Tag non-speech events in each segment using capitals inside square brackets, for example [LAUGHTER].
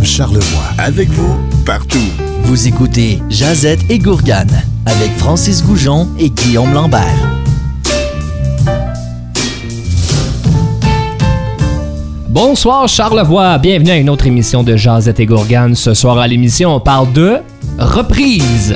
FM Charlevoix. Avec vous, partout. Vous écoutez Jazette et Gourgane avec Francis Goujon et Guillaume Lambert. Bonsoir Charlevoix, bienvenue à une autre émission de Jazette et Gourgane. Ce soir à l'émission, on parle de reprise.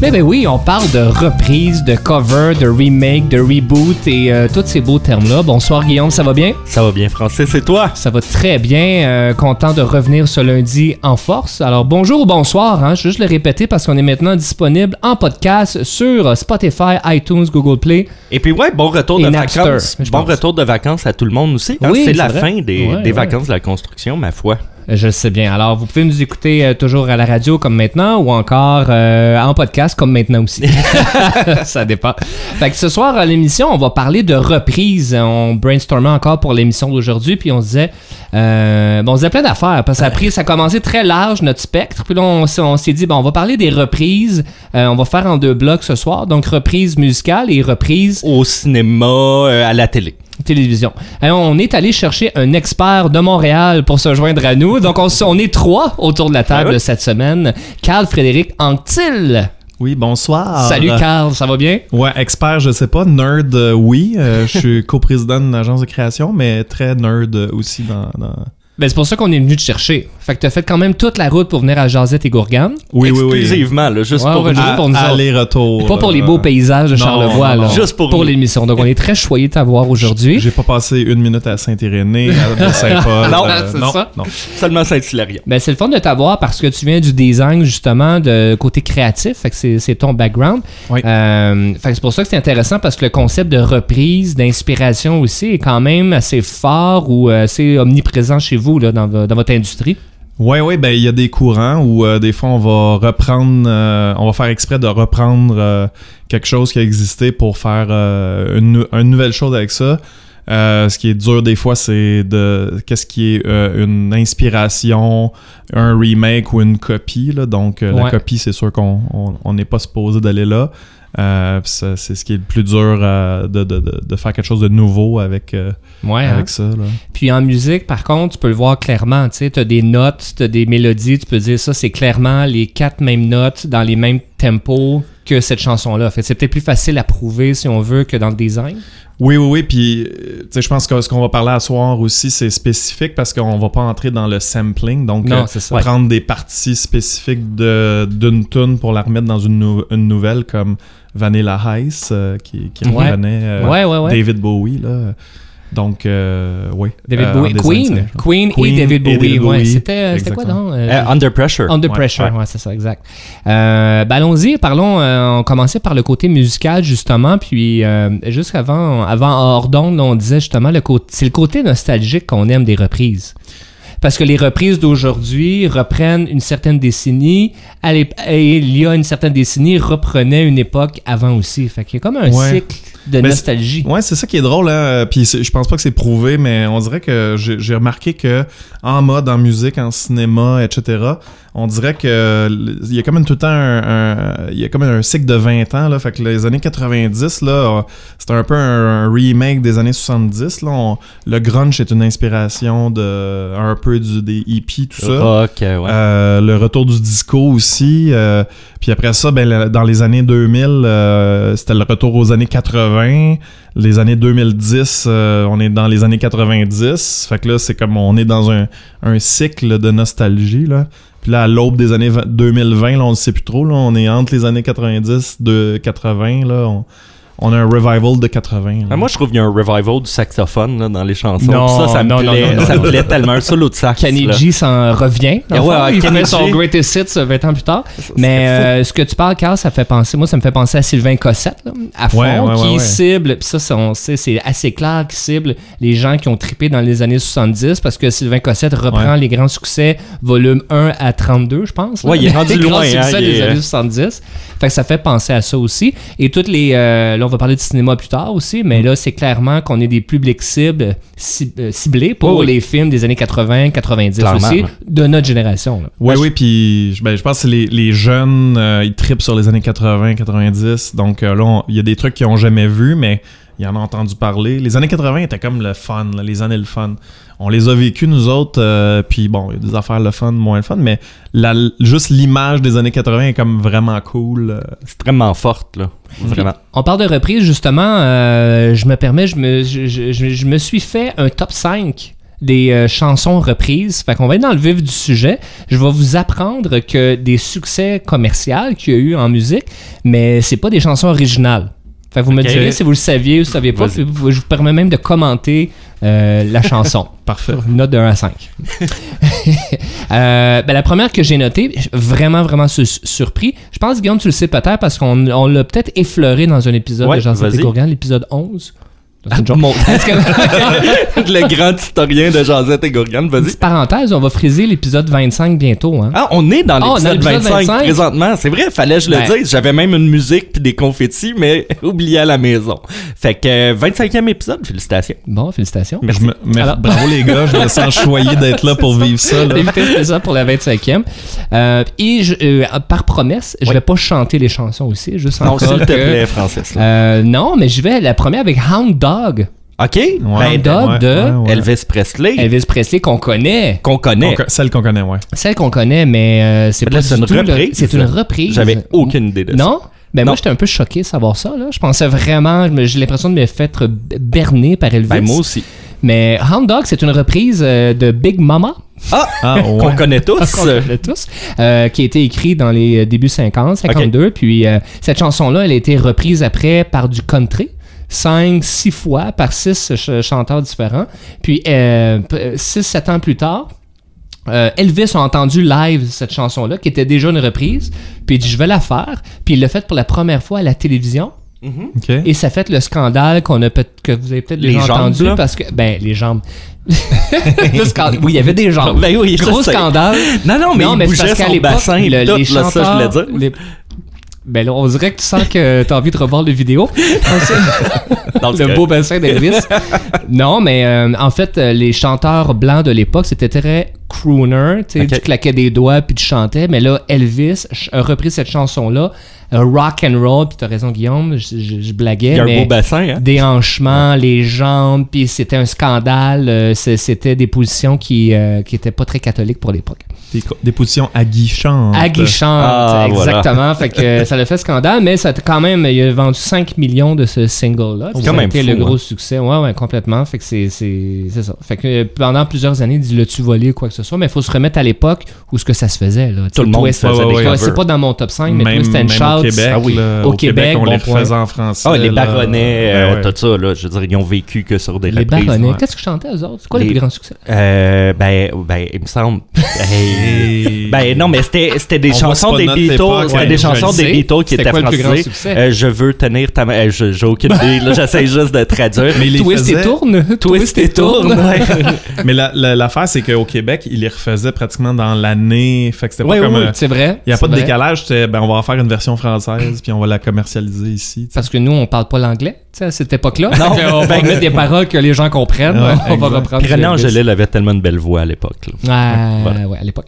Mais ben oui, on parle de reprise, de cover, de remake, de reboot et euh, tous ces beaux termes-là. Bonsoir Guillaume, ça va bien? Ça va bien, Francis, et toi? Ça va très bien. euh, content de revenir ce lundi en force. Alors bonjour ou bonsoir, hein, je vais juste le répéter parce qu'on est maintenant disponible en podcast sur Spotify, iTunes, Google Play. Et puis, ouais, bon retour Et de Napster, vacances. Bon pense. retour de vacances à tout le monde aussi. hein? Oui, c'est c'est la vrai. fin des, Ouais, des ouais. vacances de la construction, ma foi. Je le sais bien. Alors, vous pouvez nous écouter euh, toujours à la radio comme maintenant ou encore euh, en podcast comme maintenant aussi. [LAUGHS] [LAUGHS] Ça dépend. Fait que ce soir à l'émission, on va parler de reprise. On brainstormait encore pour l'émission d'aujourd'hui, puis on se disait, euh, bon, on se disait plein d'affaires parce que ça a pris, ça a commencé très large notre spectre. Puis là, on, s'est- on s'est dit, bon, on va parler des reprises. Euh, on va faire en deux blocs ce soir, donc reprise musicale et reprise Au cinéma, euh, à la télé. Télévision. Alors, on est allé chercher un expert de Montréal pour se joindre à nous. Donc, on, est trois autour de la table oui. cette semaine. Carl Frédéric Anctil. Oui, bonsoir. Salut Carl, ça va bien? Ouais, expert, je sais pas. Nerd, euh, oui. Euh, je suis [LAUGHS] coprésident d'une agence de création, mais très nerd euh, aussi dans. dans- Ben, c'est pour ça qu'on est venu te chercher. Fait que t'as fait quand même toute la route pour venir à Jazette et Gourgane. Oui, oui, oui. Exclusivement, là, juste Ouais, pour ouais, nous. juste pour nous autres. Aller-retour. Pas pour les beaux paysages de non, Charlevoix, non, là. non. Juste pour nous. l'émission. Donc, on est très choyés de t'avoir aujourd'hui. J'ai pas passé une minute à Saint-Irénée, à [LAUGHS] Saint-Paul. Non, euh, c'est non, ça. non. Seulement Saint-Hilaire. Ben, c'est le fun de t'avoir parce que tu viens du design, justement, de côté créatif. Fait que c'est, c'est ton background. Oui. Euh, fait que c'est pour ça que c'est intéressant parce que le concept de reprise, d'inspiration aussi, est quand même assez fort ou euh, assez omniprésent chez vous, là, dans, vo- dans votre industrie? Ouais, ouais, ben il y a des courants où euh, des fois on va reprendre, euh, on va faire exprès de reprendre euh, quelque chose qui a existé pour faire une, nou- une nouvelle chose avec ça. Ce qui est dur des fois, c'est de qu'est-ce qui est une inspiration, un remake ou une copie. Là. Donc Ouais. la copie, c'est sûr qu'on on- on n'est pas supposé d'aller là. Euh, c'est ce qui est le plus dur euh, de, de, de, faire quelque chose de nouveau avec, euh, Ouais. hein? avec ça. Là. Puis en musique, par contre, tu peux le voir clairement. Tu as des notes, tu as des mélodies, tu peux dire ça, c'est clairement les quatre mêmes notes dans les mêmes tempos que cette chanson-là. Fait c'est peut-être plus facile à prouver, si on veut, que dans le design. Oui, oui, oui. Puis, tu sais, je pense que ce qu'on va parler à soir aussi, c'est spécifique parce qu'on va pas entrer dans le sampling. Donc, Non, euh, prendre des parties spécifiques de- d'une tune pour la remettre dans une, nou- une nouvelle comme Vanilla Ice, euh, qui, qui Ouais. reprenait euh, ouais, ouais, ouais. David Bowie. Là. Donc, euh, oui. David Euh, Bowie. en Queen. Queen. Queen et David Bowie. David ouais. Bowie. C'était c'était quoi? Euh, Euh, under Pressure. Under Ouais, Pressure, ouais. ouais, c'est ça, exact. Euh, ben allons-y, parlons, euh, on commençait par le côté musical, justement, puis euh, juste avant, avant hors d'onde, là, on disait justement, le côté, c'est le côté nostalgique qu'on aime des reprises. Parce que les reprises d'aujourd'hui reprennent une certaine décennie, et il y a une certaine décennie, reprenaient une époque avant aussi. Fait qu'il y a comme un Ouais. cycle de Mais nostalgie. Ouais, c'est ça qui est drôle. Hein? Puis c'est- je pense pas que c'est prouvé, mais on dirait que j'ai remarqué que en mode, en musique, en cinéma, etc., on dirait que il y a comme tout le temps un, un- il y a comme un cycle de 20 ans. Là, fait que les années 90, là, euh, c'était un peu un, un remake des années 70. Là, On- le grunge est une inspiration de un peu du, des hippies, tout ça. Rock, euh, ouais. Euh, le retour du disco aussi. euh, puis après ça, ben, dans les années 2000, euh, c'était le retour aux années 80. Les années 2010, euh, on est dans les années 90. Fait que là, c'est comme on est dans un, cycle de nostalgie. Puis là, à l'aube des années 20 2020, là, on ne sait plus trop. On est entre les années 90 de 80. Là, on a un revival de 80. là. Ah, moi, je trouve qu'il y a un revival du saxophone là, dans les chansons. Non, ça, ça me, non, plaît, non, non. ça me plaît tellement. Un solo de sax. Kenny là. G s'en revient. dans Ah ouais, fond. il Kenny fait son G. Greatest Hits euh, 20 ans plus tard. Ça, Mais euh, ce que tu parles, Carl, ça fait penser, moi, ça me fait penser à Sylvain Cossette, là, à fond, Ouais, ouais, qui ouais, ouais. cible, puis ça, c'est- on sait, c'est assez clair, qui cible les gens qui ont trippé dans les années 70, parce que Sylvain Cossette reprend les grands succès, volume 1 à 32, je pense. Ouais, il est [LAUGHS] rendu les grands loin, hein, succès des est- années 70. Fait que ça fait penser à ça aussi. Et toutes les, euh, là, on va parler de cinéma plus tard aussi, mais là, c'est clairement qu'on est des publics cibles, ci- euh, ciblés pour oui. les films des années 80, 90 Clairement, aussi, ouais. de notre génération. là. Oui, oui, puis je- ben, je pense que les, les jeunes, euh, ils tripent sur les années 80, 90. Donc euh, là, on- il y a des trucs qu'ils ont jamais vus, mais il en a entendu parler. Les années 80 étaient comme le fun, là, les années le fun. On les a vécues, nous autres, euh, puis bon, il y a des affaires le fun, moins le fun, mais la, juste l'image des années 80 est comme vraiment cool. euh. Extrêmement forte, là. Vraiment. On parle de reprise, justement. euh, je me permets, je me, je, je- je- je me suis fait un top 5 des euh, chansons reprises. Fait qu'on va être dans le vif du sujet. Je vais vous apprendre que des succès commerciaux qu'il y a eu en musique, mais c'est pas des chansons originales. Fait vous me direz si vous le saviez ou vous ne saviez pas. Je vous permets même de commenter euh, la chanson. [LAUGHS] Parfait. Note de 1 à 5. [LAUGHS] Euh, ben, la première que j'ai notée, vraiment, vraiment su- surpris. Je pense, Guillaume, tu le sais peut-être parce qu'on on l'a peut-être effleuré dans un épisode Ouais, de Jean vas-y. Gourgan, l'épisode 11. C'est [LAUGHS] le grand historien de Josette et Gourgane, vas-y. Petite parenthèse, on va friser l'épisode 25 bientôt. Hein? Ah, on est dans dans l'épisode l'épisode 25, 25. présentement. C'est vrai, fallait que je le Ben. dise. J'avais même une musique puis des confettis, mais [LAUGHS] oublié à la maison. Fait que euh, 25e épisode, félicitations. Bon, félicitations. Merci. Je me- mais Alors- bravo les gars, je me [LAUGHS] sens choyé d'être là pour vivre ça. faire ça pour la 25e. Euh, et je- euh, par promesse, je Oui. vais pas chanter les chansons aussi, juste Non, encore s'il te plaît, Francis. Euh, non, mais je vais la première avec Hound Dog. OK? Ouais, Ben, Dog de- Elvis Presley, Elvis Presley qu'on connaît. qu'on connaît. On co- celle qu'on connaît, ouais. Celle qu'on connaît, mais euh, c'est pas là, c'est du une reprise. C'est une reprise. J'avais aucune idée de ça. Non? Ben Non. moi, j'étais un peu choqué de savoir ça. Là. Je pensais vraiment... J'ai l'impression de me faire berner par Elvis. Ben, moi aussi. Mais Hound Dog, c'est une reprise euh, de Big Mama. Ah! Ah, [LAUGHS] Qu'on connaît tous. qu'on connaît tous, euh, qui a été écrit dans les débuts 50, 52. Puis euh, cette chanson-là, elle a été reprise après par du country. 5, 6 fois par 6 chanteurs différents. Puis 6-7 ans plus tard, euh, Elvis a entendu live cette chanson-là, qui était déjà une reprise. Puis il dit Je vais la faire. Puis il l'a faite pour la première fois à la télévision. OK. Et ça fait le scandale qu'on a peut que vous avez peut-être Les déjà jambes, entendu là? parce que ben les jambes. [LAUGHS] Le scandale- oui, il y avait des jambes. Ben oui, Gros scandale. Non, non, mais Non, il mais c'est bougeait parce son l'époque, bassin et le- tout, les là, ça, je voulais chanteurs, dire. les- Ben là, on dirait que tu sens que t'as envie de revoir les vidéos. [LAUGHS] Non, c'est le beau bassin d'Elvis. [LAUGHS] non, mais euh, en fait, euh, les chanteurs blancs de l'époque, c'était très crooner. Tu claquais des doigts puis tu chantais. Mais là, Elvis a repris cette chanson-là, euh, rock and roll. Puis t'as raison, Guillaume, je, je- je blaguais. Il y a un beau bassin, hein? des hanchements, les jambes, puis c'était un scandale. euh, c'était des positions qui euh, qui étaient pas très catholiques pour l'époque. Des, positions aguichantes. Aguichante, Ah, voilà. exactement. Fait que [LAUGHS] ça l'a fait scandale, mais ça a quand même, il a vendu 5 millions de ce single-là. Ça quand a même été fou, le hein. gros succès. Ouais, ouais, complètement. Fait que c'est, c'est, c'est ça. Fait que euh, pendant plusieurs années, dis l'as-tu volé ou quoi que ce soit, mais il faut se remettre à l'époque où ce que ça se faisait. Là. Tu sais, Tout le monde faisait ouais, c'est pas dans mon top 5, mais même, Twist and même Shout. au Québec, Ah oui. là, Au au Québec, Québec, on bon les point. faisait en français. Ah, les baronnets, euh, ouais. tout ça, là, je veux dire, ils ont vécu que sur des Les reprises. baronnets. Qu'est-ce que chantaient eux autres? C'est quoi le Les- plus grand succès? Euh, ben, ben, il me semble. Ben non, mais c'était c'était des chansons des Beatles, c'était des je chansons le des. Beatles qui C'était étaient le succès? Euh, je veux tenir ta main. Je- J'ai aucune idée, là, [LAUGHS] j'essaie juste de traduire. Mais il Twist et tourne. Twist et tourne. ouais. [LAUGHS] Mais la- la- l'affaire, c'est qu'au Québec, ils les refaisaient pratiquement dans l'année. Fait que c'était pas Ouais, comme. un- C'est vrai. Il n'y a pas de vrai. décalage. C'était, ben, on va en faire une version française, puis on va la commercialiser ici. Parce que nous, on parle pas l'anglais, tu sais, à cette époque-là. Non. Qu'on va Ben, mettre des paroles que les gens comprennent. Ouais, on va reprendre. René. Angélil avait tellement de belles voix à l'époque. Ah, Voilà. ouais, à l'époque.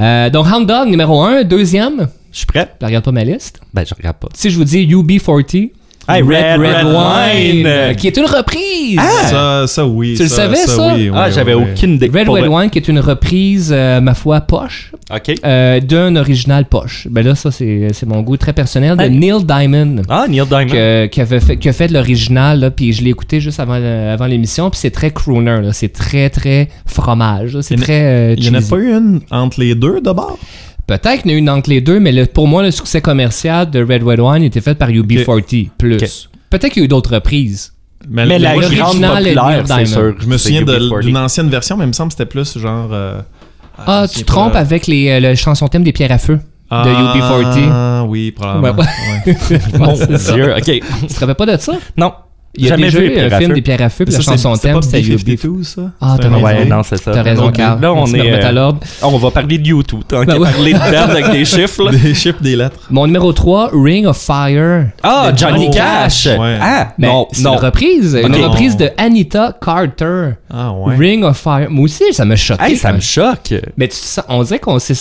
Euh, donc, Hound Dog, numéro 1. Deuxième, Je suis prêt? je regarde pas ma liste? Ben, je regarde pas. Si je vous dis UB40, Hey, Red, Red Wine. euh, qui est une reprise. Ça, ça, oui. Tu le savais, ça? oui, Ah, oui, j'avais oui. aucune idée. Red Pour Red vrai. Wine, qui est une reprise, euh, ma foi, poche, OK. euh, d'un original poche. Ben là, ça, c'est c'est mon goût très personnel de Hey. Neil Diamond. Ah, Neil Diamond. que- qui, avait fait, qui a fait de l'original, là, puis je l'ai écouté juste avant, le- avant l'émission, puis c'est très crooner, là. c'est très, très fromage, là. c'est Il y en a- très euh, Il n'y en a cheesy. pas eu une entre les deux d'abord? Peut-être qu'il y en a une entre les deux, mais le- pour moi, le succès commercial de Red Red Wine était fait par UB40, plus. Peut-être qu'il y a eu d'autres reprises. Mais le- la grande populaire, c'est sûr. Je me souviens de- UB40. d'une ancienne version, mais il me semble que c'était plus genre. euh, Ah, je tu te trompes pas. avec les, euh, le chanson thème des pierres à feu Ah, de UB40. Ah, oui, probablement. Ouais, ouais. [LAUGHS] Mon. Dieu, OK. Tu te rappelles pas de ça? Non. Il y a Jamais déjà vu eu à film des pierres à feu, puis la chanson thème, pas c'était UB40. B-52, ça? Ah, t'as un raison. Ouais, non, c'est ça. T'as raison, Carl. Là, on me est. à euh, l'ordre. On va parler de YouTube, tant Ben qu'à ouais. parler de [LAUGHS] merde avec des chiffres, là. Des chiffres, des lettres. Mon numéro 3, Ring of Fire. Ah, Johnny Cash! Ah, Ben, non, c'est non. une reprise, une reprise de Anita Carter. Ah, ouais. Ring of Fire. Moi aussi, ça m'a choqué. Hey, ça me choque. Mais tu on dirait qu'on s'est,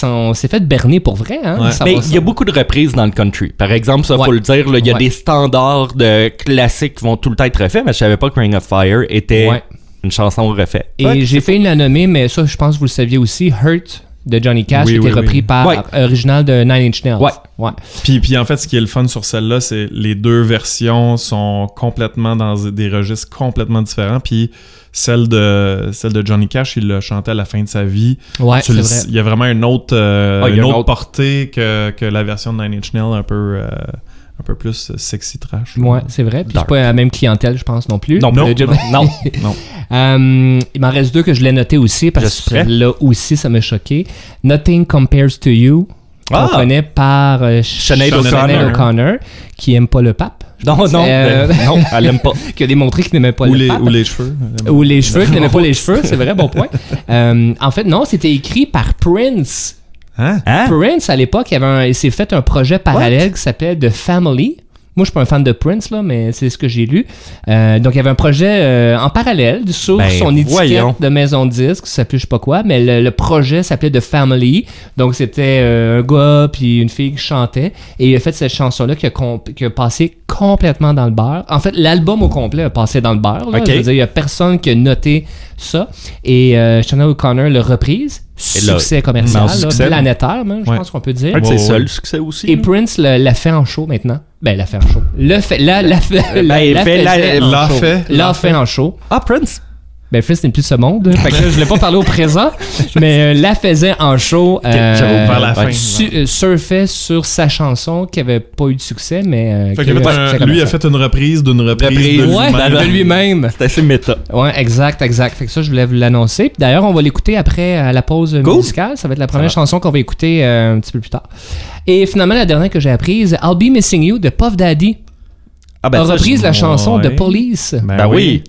fait berner pour vrai, hein? Ouais. Mais il y a ça. beaucoup de reprises dans le country. Par exemple, ça, Ouais. faut le dire, il y a des standards de classiques qui vont tout le temps être refait, mais je savais pas que Ring of Fire était Ouais. une chanson refaite. Et Ouais, j'ai fait une la nommer, mais ça, je pense que vous le saviez aussi. Hurt de Johnny Cash Oui, qui oui, était repris oui. par Ouais. original de Nine Inch Nails. Ouais. ouais. Puis, puis en fait, ce qui est le fun sur celle-là, c'est les deux versions sont complètement dans des registres complètement différents. Puis celle de, celle de Johnny Cash, il l'a chanté à la fin de sa vie. Ouais, Tu c'est le- vrai. Il y a vraiment une autre, euh, Ah, une une autre autre- portée que, que la version de Nine Inch Nails, un peu, euh, un peu plus sexy trash. Ouais, c'est vrai. Puis c'est pas la même clientèle, je pense, non plus. Non, non, non, non. [LAUGHS] Euh, il m'en reste deux que je l'ai noté aussi parce que là aussi, ça m'a choqué. Nothing Compares to You. Ah! qu'on connaît par euh, Sinead O'Connor. O'Connor, qui aime pas le pape. Non, non, Euh, euh, non, elle aime pas. [LAUGHS] qui a démontré qu'il n'aimait pas Ou le les, pape. ou les cheveux. Ou les cheveux, qui n'aimait pas les cheveux, c'est vrai, bon point. [LAUGHS] Euh, en fait, non, c'était écrit par Prince. Hein? Hein? Prince, à l'époque, il, avait un- il s'est fait un projet parallèle qui s'appelait The Family. Moi, je suis pas un fan de Prince, là, mais c'est ce que j'ai lu. Euh, donc, il y avait un projet euh, en parallèle sur Ben, son étiquette voyons. de maison de disque, ça s'appelait je sais pas quoi, mais le, le projet s'appelait The Family. Donc, c'était euh, un gars puis une fille qui chantait. Et il a fait cette chanson-là qui a, com- qui a passé complètement dans le beurre. En fait, l'album au complet a passé dans le beurre. là. Ok. Je veux dire, il y a personne qui a noté ça. Et euh, Chanel O'Connor l'a reprise. Succès commercial, là, succès. planétaire, même, je Ouais. pense qu'on peut dire. Un de ses Ouais, seuls succès aussi. Et là. Prince le- l'a fait en show maintenant. Ben, l'a fait en show. Le fait, la, la, fait, Ben, la, il la fait la- l'a fait. L'a fait en show. Ah, Prince? Ben, Prince n'est plus de ce monde. Fait que là, je voulais pas parler au présent, [LAUGHS] mais euh, la faisait en show. euh, j'avais ouvert la fin. su- euh, surfait sur sa chanson qui avait pas eu de succès, mais. euh, Fait a avait un lui a fait une reprise d'une reprise, Reprise. de Ouais, lui-même. de lui-même. C'est assez méta. Ouais, exact, exact. Fait que ça, je voulais vous l'annoncer. Puis d'ailleurs, on va l'écouter après à la pause Cool. musicale. Ça va être la première chanson qu'on va écouter euh, un petit peu plus tard. Et finalement, la dernière que j'ai apprise, I'll Be Missing You de Puff Daddy, Ah, a ben, ça, reprise la chanson ouais. de Police. Ben, Ben oui. oui.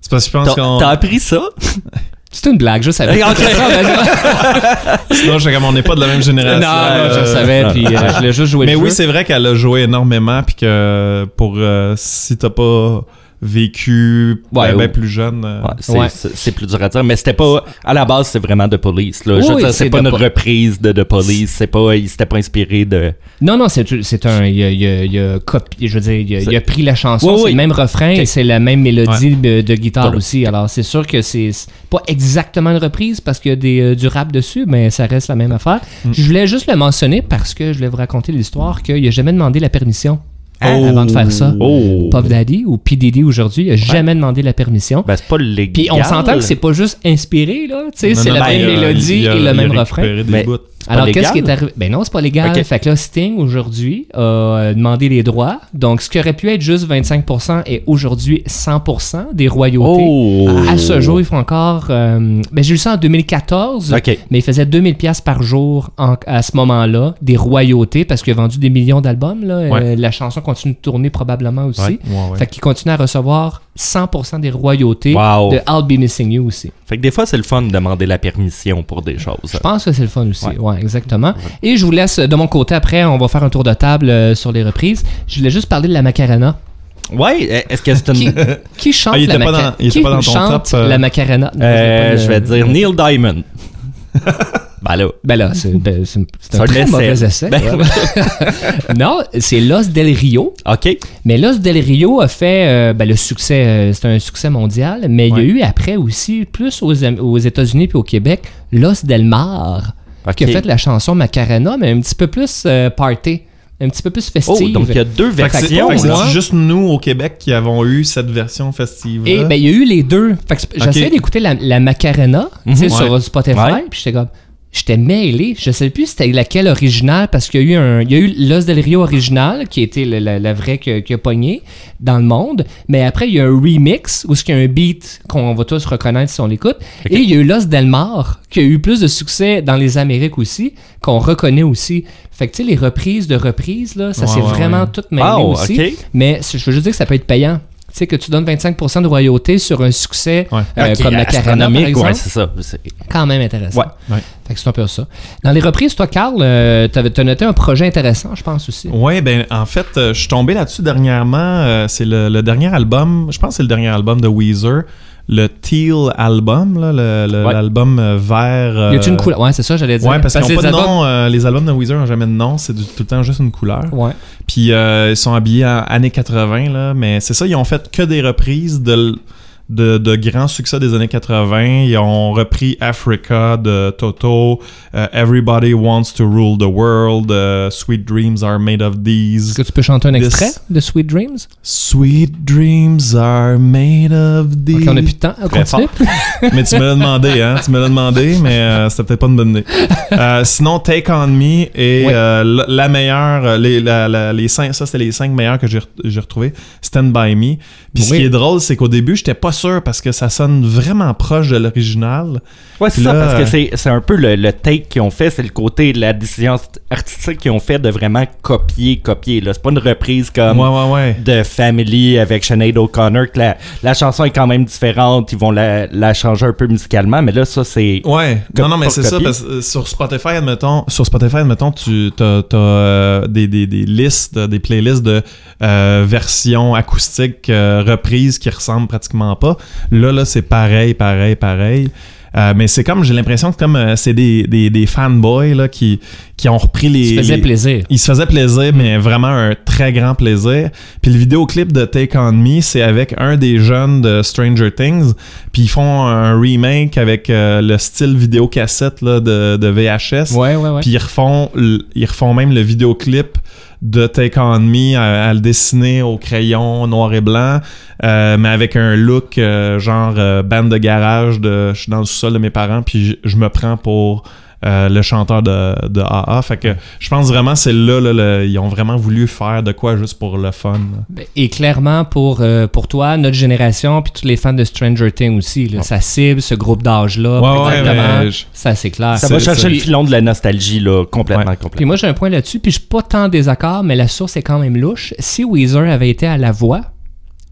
C'est parce que je pense T'as qu'on. t'as appris ça? [LAUGHS] C'est une blague, je savais. [LAUGHS] [LAUGHS] Sinon, je comme on n'est pas de la même génération. non, je savais, puis euh, je voulais juste jouer Mais le oui, c'est vrai qu'elle a joué énormément, puis que pour euh, si t'as pas vécu Ouais, ben, ben ouais. plus jeune. euh, Ouais, c'est Ouais. c'est- c'est plus dur à dire, mais c'était pas. À la base, c'est vraiment de police. Là. Oui, Je veux oui, dire, c'est pas une po- reprise de de police. C'est pas, il s'était pas inspiré de. Non, non, c'est c'est un. Il a, il a- il a copié, je veux dire, il a, il a pris la chanson, Oui, c'est oui. le même refrain et c'est la même mélodie de, de guitare aussi. Alors, c'est sûr que c'est pas exactement une reprise parce qu'il y a des, euh, du rap dessus, mais ça reste la même affaire. Je voulais juste le mentionner parce que je voulais vous raconter l'histoire qu'il a jamais demandé la permission Oh. avant de faire ça. Oh! Puff Daddy ou P. Diddy aujourd'hui, il a jamais demandé la permission. Ben, c'est pas légal. Puis on s'entend que c'est pas juste inspiré, là. Tu sais, c'est la même mélodie et le même refrain. Alors, qu'est-ce qui est arrivé? Ben non, c'est pas légal. Ok. Fait que là, Sting, aujourd'hui, a euh, demandé les droits. Donc, ce qui aurait pu être juste 25% est aujourd'hui 100% des royautés. Oh! À ce jour, ils font encore... euh, ben, j'ai lu ça en 2014. Ok. Mais il faisait 2000 pièces par jour en- à ce moment-là, des royautés, parce qu'il a vendu des millions d'albums. là. Ouais. Euh, la chanson continue de tourner probablement aussi. Ouais, ouais, ouais. Fait qu'il continue à recevoir 100% des royautés Wow. de I'll Be Missing You aussi. Fait que des fois, c'est le fun de demander la permission pour des choses. Je pense que c'est le fun aussi. Ouais. Ouais, exactement. Et je vous laisse de mon côté après, on va faire un tour de table euh, sur les reprises. Je voulais juste parler de la Macarena. Ouais, est-ce que c'est Qui, une. qui [LAUGHS] chante Ah, il la était Macarena était Qui pas dans ton chante top, euh, la Macarena? Euh, je vais dire Neil Diamond. [LAUGHS] ben là. Ben là, c'est ben, un très essai. mauvais essai. Ben [LAUGHS] non, c'est Los Del Rio. OK. Mais Los Del Rio a fait euh, ben, le succès, euh, c'est un succès mondial, mais il y a eu après aussi, plus aux États-Unis puis au Québec, Los Del Mar, Qui a fait la chanson Macarena, mais un petit peu plus euh, party, un petit peu plus Oh, festive. donc il y a deux versions. fait que c'est juste nous au Québec qui avons eu cette version festive. Et ben, il y a eu les deux. Fait que j'essayais d'écouter la, la Macarena tu sais, Mhm. sur. Spotify, Ouais. puis j'étais comme. J'étais mêlé. Je sais plus c'était laquelle originale parce qu'il y a eu un, il y a eu Los Del Rio original qui était la, la- la vraie qui a, qui a pogné dans le monde. Mais après il y a un remix où il y a un beat qu'on va tous reconnaître si on l'écoute. Et il y a eu Los Del Mar qui a eu plus de succès dans les Amériques aussi qu'on reconnaît aussi. Fait que tu sais les reprises de reprises là, ça s'est ouais, vraiment ouais. tout mêlé Oh, aussi. Mais je veux juste dire que ça peut être payant. Tu sais, que tu donnes 25% de royauté sur un succès Ouais. euh, comme la par exemple. ouais, c'est ça. C'est- quand même intéressant. Ouais. Ouais. Fait que c'est un peu ça. Dans les reprises, toi, Carl, euh, t'avais- t'as noté un projet intéressant, je pense aussi. Ouais, ben en fait, euh, je suis tombé là-dessus dernièrement. euh, c'est le, le dernier album, je pense que c'est le dernier album de Weezer, le Teal Album, Ouais. l'album euh, vert. Y a-tu euh, une couleur? Ouais, c'est ça, j'allais dire. Ouais, parce, qu'ils que n'ont pas de albums- nom. euh, les albums de Weezer n'ont jamais de nom. C'est tout le temps juste une couleur. Ouais. Puis euh, ils sont habillés en années 80, là. Mais c'est ça, ils ont fait que des reprises de, l- de, de grands succès des années 80. Ils ont repris Africa de Toto, euh, Everybody Wants to Rule the World, euh, Sweet Dreams Are Made of Est-ce These. que tu peux chanter un This- extrait de Sweet Dreams? Sweet Dreams are made of these. Ok, on n'a plus de temps. On mais tu me l'as demandé, hein? Tu me l'as demandé, mais euh, c'était peut-être pas une bonne idée. Euh, sinon, Take On Me est la, la meilleure, les, la- la- les cinq, ça c'était les cinq meilleurs que j'ai re- j'ai retrouvés. Stand By Me. Puis ce qui est drôle, c'est qu'au début, j'étais pas sûr parce que ça sonne vraiment proche de l'original. Ouais, c'est ça, parce que euh, c'est, c'est un peu le, le take qu'ils ont fait, c'est le côté de la décision artistique qu'ils ont fait de vraiment copier, copier. Là. C'est pas une reprise comme ouais, ouais, ouais. de Family avec Sinead O'Connor, que la, la chanson est quand même différente, ils vont la, la changer un peu musicalement, mais là, ça, c'est... Ouais, non, non, mais c'est ça, parce que euh, sur Spotify, admettons, sur Spotify, admettons, tu as, des, des, des listes, des playlists de euh, versions acoustiques euh, reprises qui ressemblent pratiquement pas. Là, là, c'est pareil, pareil, pareil. Euh, mais c'est comme, j'ai l'impression que comme euh, c'est des, des, des fanboys là, qui, qui ont repris les. Ça faisait les- plaisir. il se faisait plaisir, mais vraiment un très grand plaisir. Puis le vidéoclip de Take On Me, c'est avec un des jeunes de Stranger Things. Puis ils font un remake avec euh, le style vidéocassette là, de, de VHS. Ouais, ouais, ouais. Puis ils refont, ils refont même le vidéoclip de Take On Me à, le dessiner au crayon noir et blanc, euh, mais avec un look euh, genre euh, band de garage de je suis dans le sous-sol de mes parents, puis je me prends pour euh, le chanteur de, de AA. Fait que je pense vraiment c'est là, là, le- ils ont vraiment voulu faire de quoi juste pour le fun. là. Ben, Et clairement, pour, euh, pour toi, notre génération, puis tous les fans de Stranger Things aussi, là, ça cible ce groupe d'âge-là. Ouais, ouais, exactement. je- Ça, c'est clair. Ça va chercher le filon de la nostalgie, là, complètement, Ouais. Puis complètement. moi, j'ai un point là-dessus, puis je suis pas tant en désaccord, mais la source est quand même louche. Si Weezer avait été à la voix,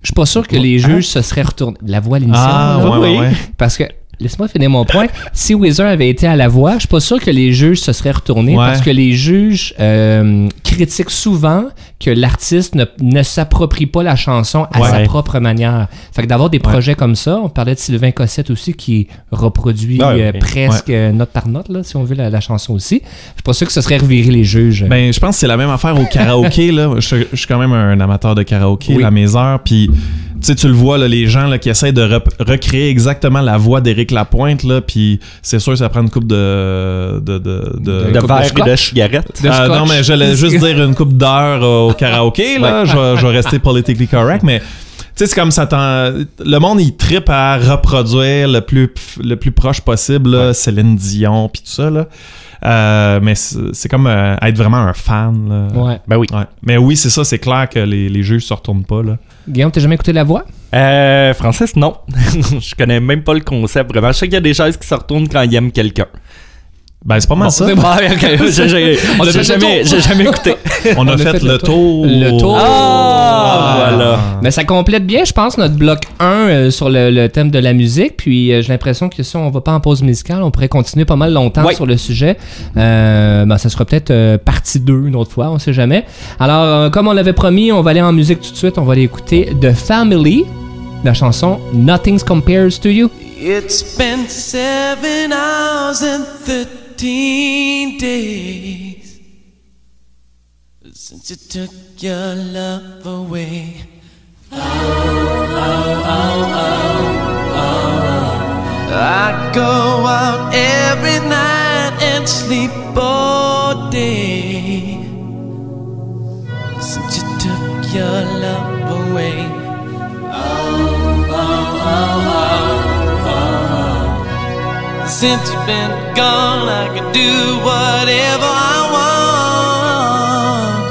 je suis pas sûr que les juges se seraient retournés. La voix à l'émission. Ah, ouais, ouais, oui. ouais. Parce que, laisse-moi finir mon point. [LAUGHS] si Weezer avait été à la voix, je suis pas sûr que les juges se seraient retournés Ouais. parce que les juges euh, critiquent souvent que l'artiste ne, ne s'approprie pas la chanson à Ouais. sa propre manière. Fait que d'avoir des projets comme ça, on parlait de Sylvain Cossette aussi qui reproduit Ah, euh, presque euh, note par note, là, si on veut, la, la chanson aussi. Je suis pas sûr que ce serait revirer les juges. Ben, je pense que c'est la même affaire au karaoké. là. [LAUGHS] Je, je suis quand même un amateur de karaoké Oui. à mes heures. Puis, tu sais, tu le vois, là, les gens là, qui essaient de recréer exactement la voix d'Éric Lapointe. Là, puis, c'est sûr que ça prend une coupe de. de, de, de- De- De verre et de cigarette. De Ah, non, mais j'allais juste dire une coupe d'heures euh, au karaoké. Là. Je, vais, je vais rester politically correct. Mais. Tu sais, c'est comme ça. Le monde, il tripe à reproduire le plus, le plus proche possible, là, Céline Dion, puis tout ça. Là. Euh, mais c'est c'est comme euh, être vraiment un fan. Là. Ouais. Ben oui. Ouais. Mais oui, c'est ça, c'est clair que les, les juges se retournent pas. Là. Guillaume, t'as jamais écouté la voix? Euh, Francis, non. [LAUGHS] je connais même pas le concept, vraiment. Je sais qu'il y a des chaises qui se retournent quand ils aiment quelqu'un. Ben, c'est pas mal Bon, ça. c'est bon. Ah, ok. [LAUGHS] J'ai- j'ai- On a j'ai fait le jamais, j'ai jamais écouté. On a, On a fait, fait le le tour. Le tour. Ah, voilà. Mais ça complète bien, je pense, notre bloc 1 euh, sur le, le thème de la musique. Puis euh, j'ai l'impression que si on va pas en pause musicale, on pourrait continuer pas mal longtemps sur le sujet. Euh, ben, ça sera peut-être euh, partie 2 une autre fois, on sait jamais. Alors, euh, comme on l'avait promis, on va aller en musique tout de suite. On va aller écouter The Family, la chanson Nothing Compares to You. It's been seven hours and thirteen days since you took your love away. Oh, oh, oh, I go out every night and sleep all day since you took your love away. Since you've been gone, I can do whatever I want.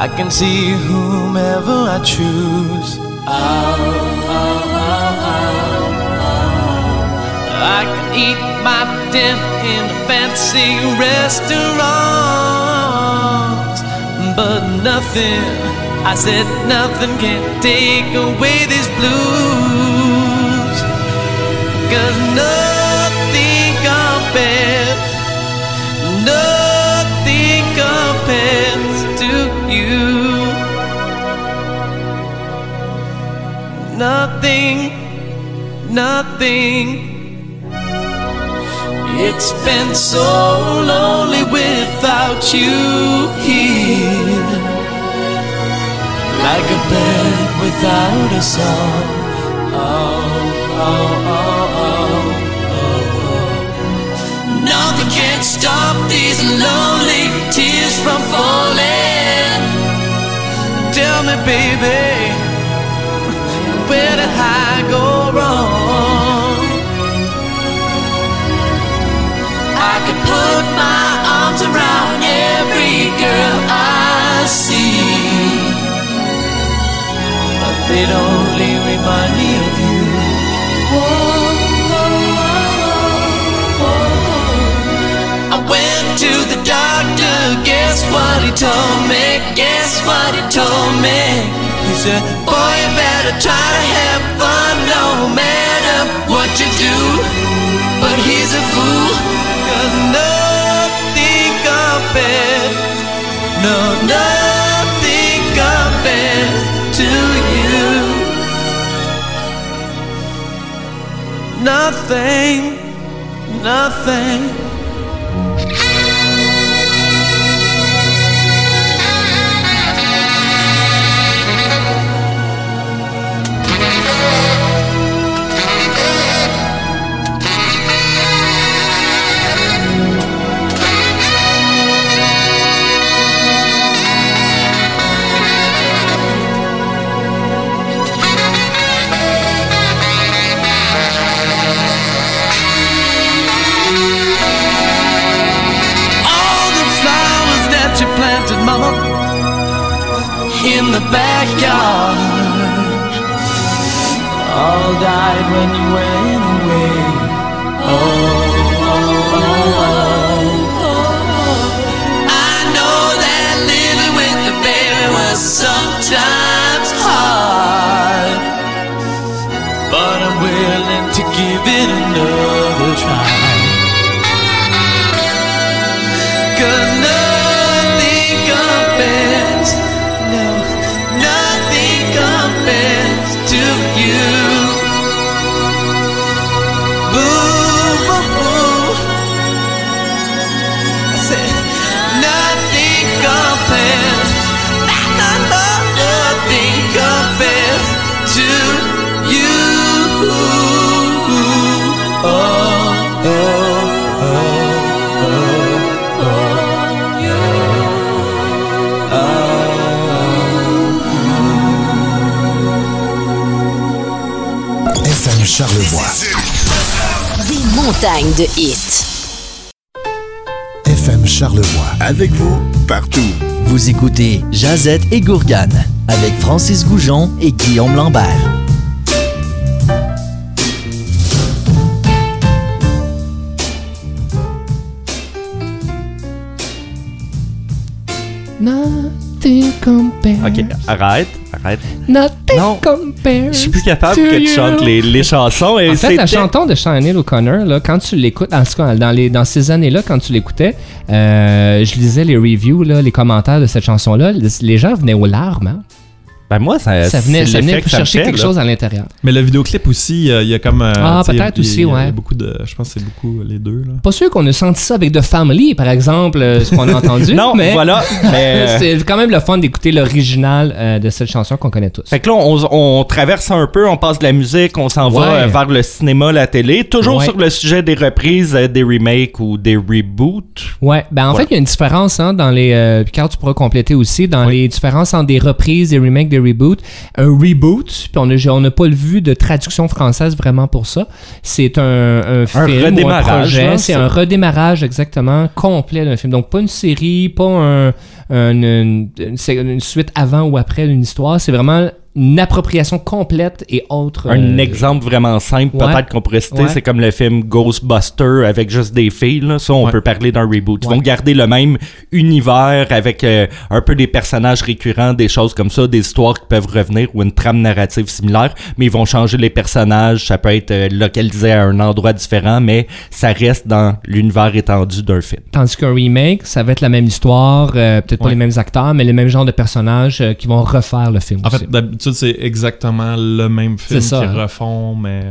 I can see whomever I choose. I can eat my dinner in a fancy restaurant, but nothing, I said nothing can take away these blues. Cause nothing compares, nothing compares to you. Nothing nothing. It's been so lonely without you here. Like a bird without a song. Oh, oh, oh, Nothing can stop these lonely tears from falling. Tell me, baby, where did I go wrong? I could put my arms around every girl I see, but they'd only remind guess what he told me? Guess what he told me? He said, Boy, you better try to have fun no matter what you do. But he's a fool, cause nothing compares, no, nothing compares to you. Nothing, nothing. You planted, mama, in the backyard, all died when you went away. Oh, oh, oh, oh. I know that living with the baby was sometimes Des montagnes de hits. FM Charlevoix. Avec vous, partout. Vous écoutez Jazette et Gourgane avec Francis Goujon et Guillaume Lambert. Nothing compares. Ok, arrête, arrête. Nothing Non. compares. Je suis plus capable que tu you. chantes les, les chansons. Et En fait, la chanson de Sinead O'Connor, là, quand tu l'écoutes, en tout cas, dans, les, dans ces années-là, quand tu l'écoutais, euh, je lisais les reviews, là, les commentaires de cette chanson-là, les, les gens venaient aux larmes. hein. Ben moi, ça, Ça venait, ça venait que ça chercher fait, quelque là. chose à l'intérieur. Mais le vidéoclip aussi, euh, il y a comme. euh, Ah, peut-être il y a- aussi, il y a ouais. beaucoup de. Je pense que c'est beaucoup les deux. Là. Pas sûr qu'on a senti ça avec The Family, par exemple, euh, ce qu'on a entendu. [LAUGHS] Non, mais voilà. mais- [LAUGHS] c'est quand même le fun d'écouter l'original euh, de cette chanson qu'on connaît tous. Fait que là, on, on traverse un peu, on passe de la musique, on s'en va Ouais. euh, vers le cinéma, la télé, toujours Ouais. sur le sujet des reprises, euh, des remakes ou des reboots. Ouais, ben en Voilà. fait, il y a une différence hein, dans les. Euh, Picard, tu pourras compléter aussi dans les différences entre des reprises, des remakes, des reboots. Un reboot, puis on n'a on pas le vu de traduction française vraiment pour ça. C'est un, un film, un redémarrage, C'est c'est- un redémarrage exactement complet d'un film. Donc pas une série, pas un, un- une, une- une suite avant ou après d'une histoire. C'est vraiment une appropriation complète et autre. Un euh, exemple vraiment simple, ouais. peut-être qu'on pourrait citer, Ouais. c'est comme le film Ghostbuster avec juste des filles. Là. Ça, on Ouais. peut parler d'un reboot. Ils Ouais. vont garder le même univers avec euh, un peu des personnages récurrents, des choses comme ça, des histoires qui peuvent revenir ou une trame narrative similaire, mais ils vont changer les personnages. Ça peut être euh, localisé à un endroit différent, mais ça reste dans l'univers étendu d'un film. Tandis qu'un remake, ça va être la même histoire, euh, peut-être pas les mêmes acteurs, mais les mêmes genres de personnages euh, qui vont refaire le film. En aussi. fait, d'habitude, c'est exactement le même film qu'ils hein. refont, mais.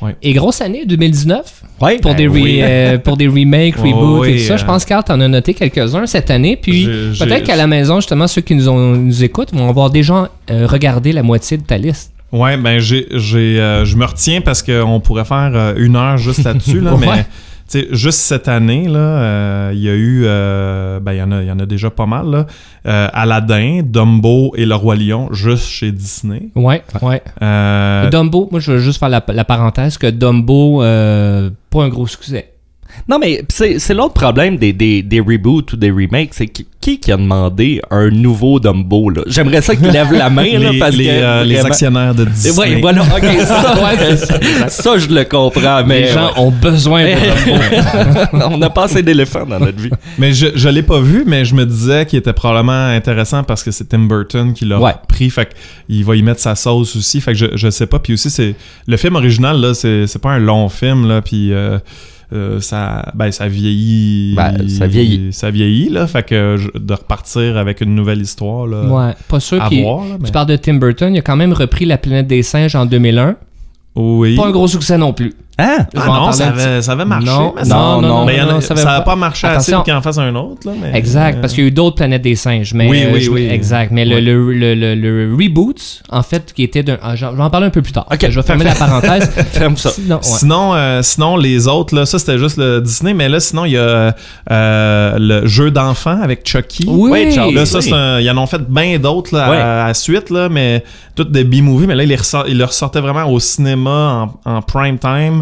Ouais. Et grosse année 2019 Ouais, pour, ben des, oui. euh, pour des remakes, Oh, reboots oui, et tout ça. Je euh. pense qu'Art en a noté quelques-uns cette année. Puis peut-être qu'à la maison, justement, ceux qui nous, ont, nous écoutent vont avoir déjà euh, regardé la moitié de ta liste. Ouais, ben j'ai, j'ai, euh, je me retiens parce qu'on pourrait faire euh, une heure juste là-dessus, là, [LAUGHS] Ouais. mais sais, juste cette année, là, euh, il y a eu, euh, ben il y en a, y en a déjà pas mal, là. Euh, Aladdin, Dumbo et Le Roi Lion, juste chez Disney. Ouais, ouais. Dumbo, moi je veux juste faire la, la parenthèse que Dumbo, pas un gros succès. Non, mais c'est c'est l'autre problème des, des, des reboots ou des remakes, c'est qui, qui qui a demandé un nouveau Dumbo, là? J'aimerais ça qu'il lève la main, là, les, parce les, que... euh, les actionnaires de Disney. Ouais, voilà, ok, [LAUGHS] ça, Ouais, c'est ça. ça, je le comprends, mais... Les gens ont besoin de Dumbo. [LAUGHS] On n'a pas assez d'éléphants dans notre vie. Mais je, je l'ai pas vu, mais je me disais qu'il était probablement intéressant parce que c'est Tim Burton qui l'a Ouais. pris. Fait qu'il va y mettre sa sauce aussi. Fait que je, je sais pas. Puis aussi, c'est le film original, là, c'est c'est pas un long film, là. Puis euh, euh, ça, ben, ça vieillit. Ben, ça vieillit. Ça vieillit, là. Fait que je- de repartir avec une nouvelle histoire, là. ouais, pas sûr. Mais- Tu parles de Tim Burton, il a quand même repris La planète des singes en 2001. Oui. Pas un gros succès non plus. Hein? Je vais Ah en non, ça avait, ça avait marché. Non, mais ça- non, non, non, Mais en non, ça n'a avait pas marché Attention. assez pour qu'il en fasse un autre, là. Mais, Exact, parce qu'il y a eu d'autres planètes des singes. Mais Oui, euh, oui, je- oui. Exact. Mais le- le, le, le, le reboot, en fait, qui était d'un. ah, J'en j'en parler un peu plus tard. Ok, je vais fermer la parenthèse. [LAUGHS] Ferme ça. Sinon, ouais. Sinon, euh, sinon, les autres, là, ça c'était juste le Disney, mais là, sinon, il y a euh, le jeu d'enfant avec Chucky. Oui. Ouais, Charles. Là, ça, Oui. c'est un- ils en ont fait bien d'autres là, Ouais. à, à suite, là, mais toutes des B-movies, mais là, ils les, ressort- ils le ressortaient vraiment au cinéma en, en prime time.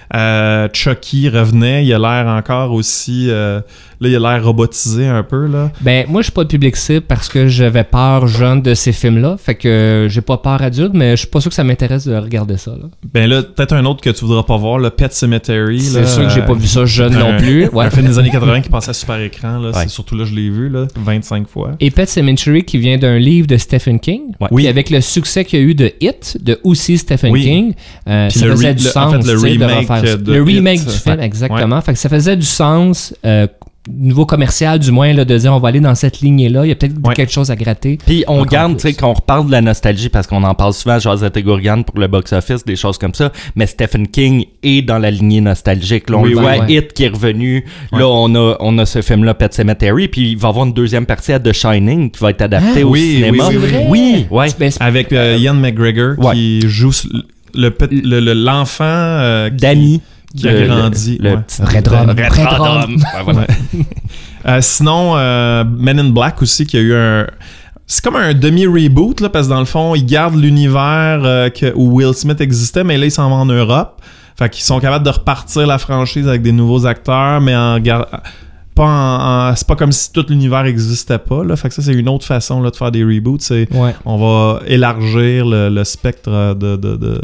Euh, Chucky revenait, il a l'air encore aussi. euh, là, il a l'air robotisé un peu, là. Ben, moi, je suis pas le public cible parce que j'avais peur jeune de ces films-là. Fait que j'ai pas peur adulte, mais je suis pas sûr que ça m'intéresse de regarder ça. là. Ben là, peut-être un autre que tu voudras pas voir, le Pet Cemetery. C'est sûr que j'ai pas vu ça jeune un- non plus. [LAUGHS] Ouais. Un film des années 80 qui passait à super écran, là. Ouais. C'est surtout là, je l'ai vu, là, 25 fois. Et Pet Cemetery qui vient d'un livre de Stephen King. Ouais. Puis avec le succès qu'il y a eu de Hit, de aussi Stephen Oui. King, euh, ça le faisait du le- en sens. fait, le sais, de remake refaire. De le remake du film, Ouais. exactement. Fait que ça faisait du sens, euh, niveau commercial du moins, là, de dire on va aller dans cette lignée-là. Il y a peut-être Ouais. quelque chose à gratter. Puis on garde, tu sais, qu'on reparle de la nostalgie parce qu'on en parle souvent à Josette et Gourgane pour le box-office, des choses comme ça. Mais Stephen King est dans la lignée nostalgique. Là, on Oui, le voit, ouais. Hit qui est revenu. Ouais. Là, on a, on a ce film-là, Pet Cemetery. Puis il va y avoir une deuxième partie à The Shining qui va être adaptée Ah, au oui, cinéma. oui, oui, oui. Oui. Ben, Avec euh, Ian McGregor Ouais. qui joue le le- le- l'enfant euh, qui- Danny. qui a le- grandi. Le, ouais. petit Red Rum. Red Red Rum. Rum. Ouais, voilà. [LAUGHS] Euh, sinon, euh, Men in Black aussi, qui a eu un. C'est comme un demi-reboot, là, parce que dans le fond, ils gardent l'univers euh, où Will Smith existait, mais là, ils s'en vont en Europe. Fait qu'ils sont capables de repartir la franchise avec des nouveaux acteurs, mais en Pas c'est pas comme si tout l'univers existait pas. Là. Fait que ça, c'est une autre façon là, de faire des reboots. C'est Ouais. on va élargir le, le spectre de, de, de,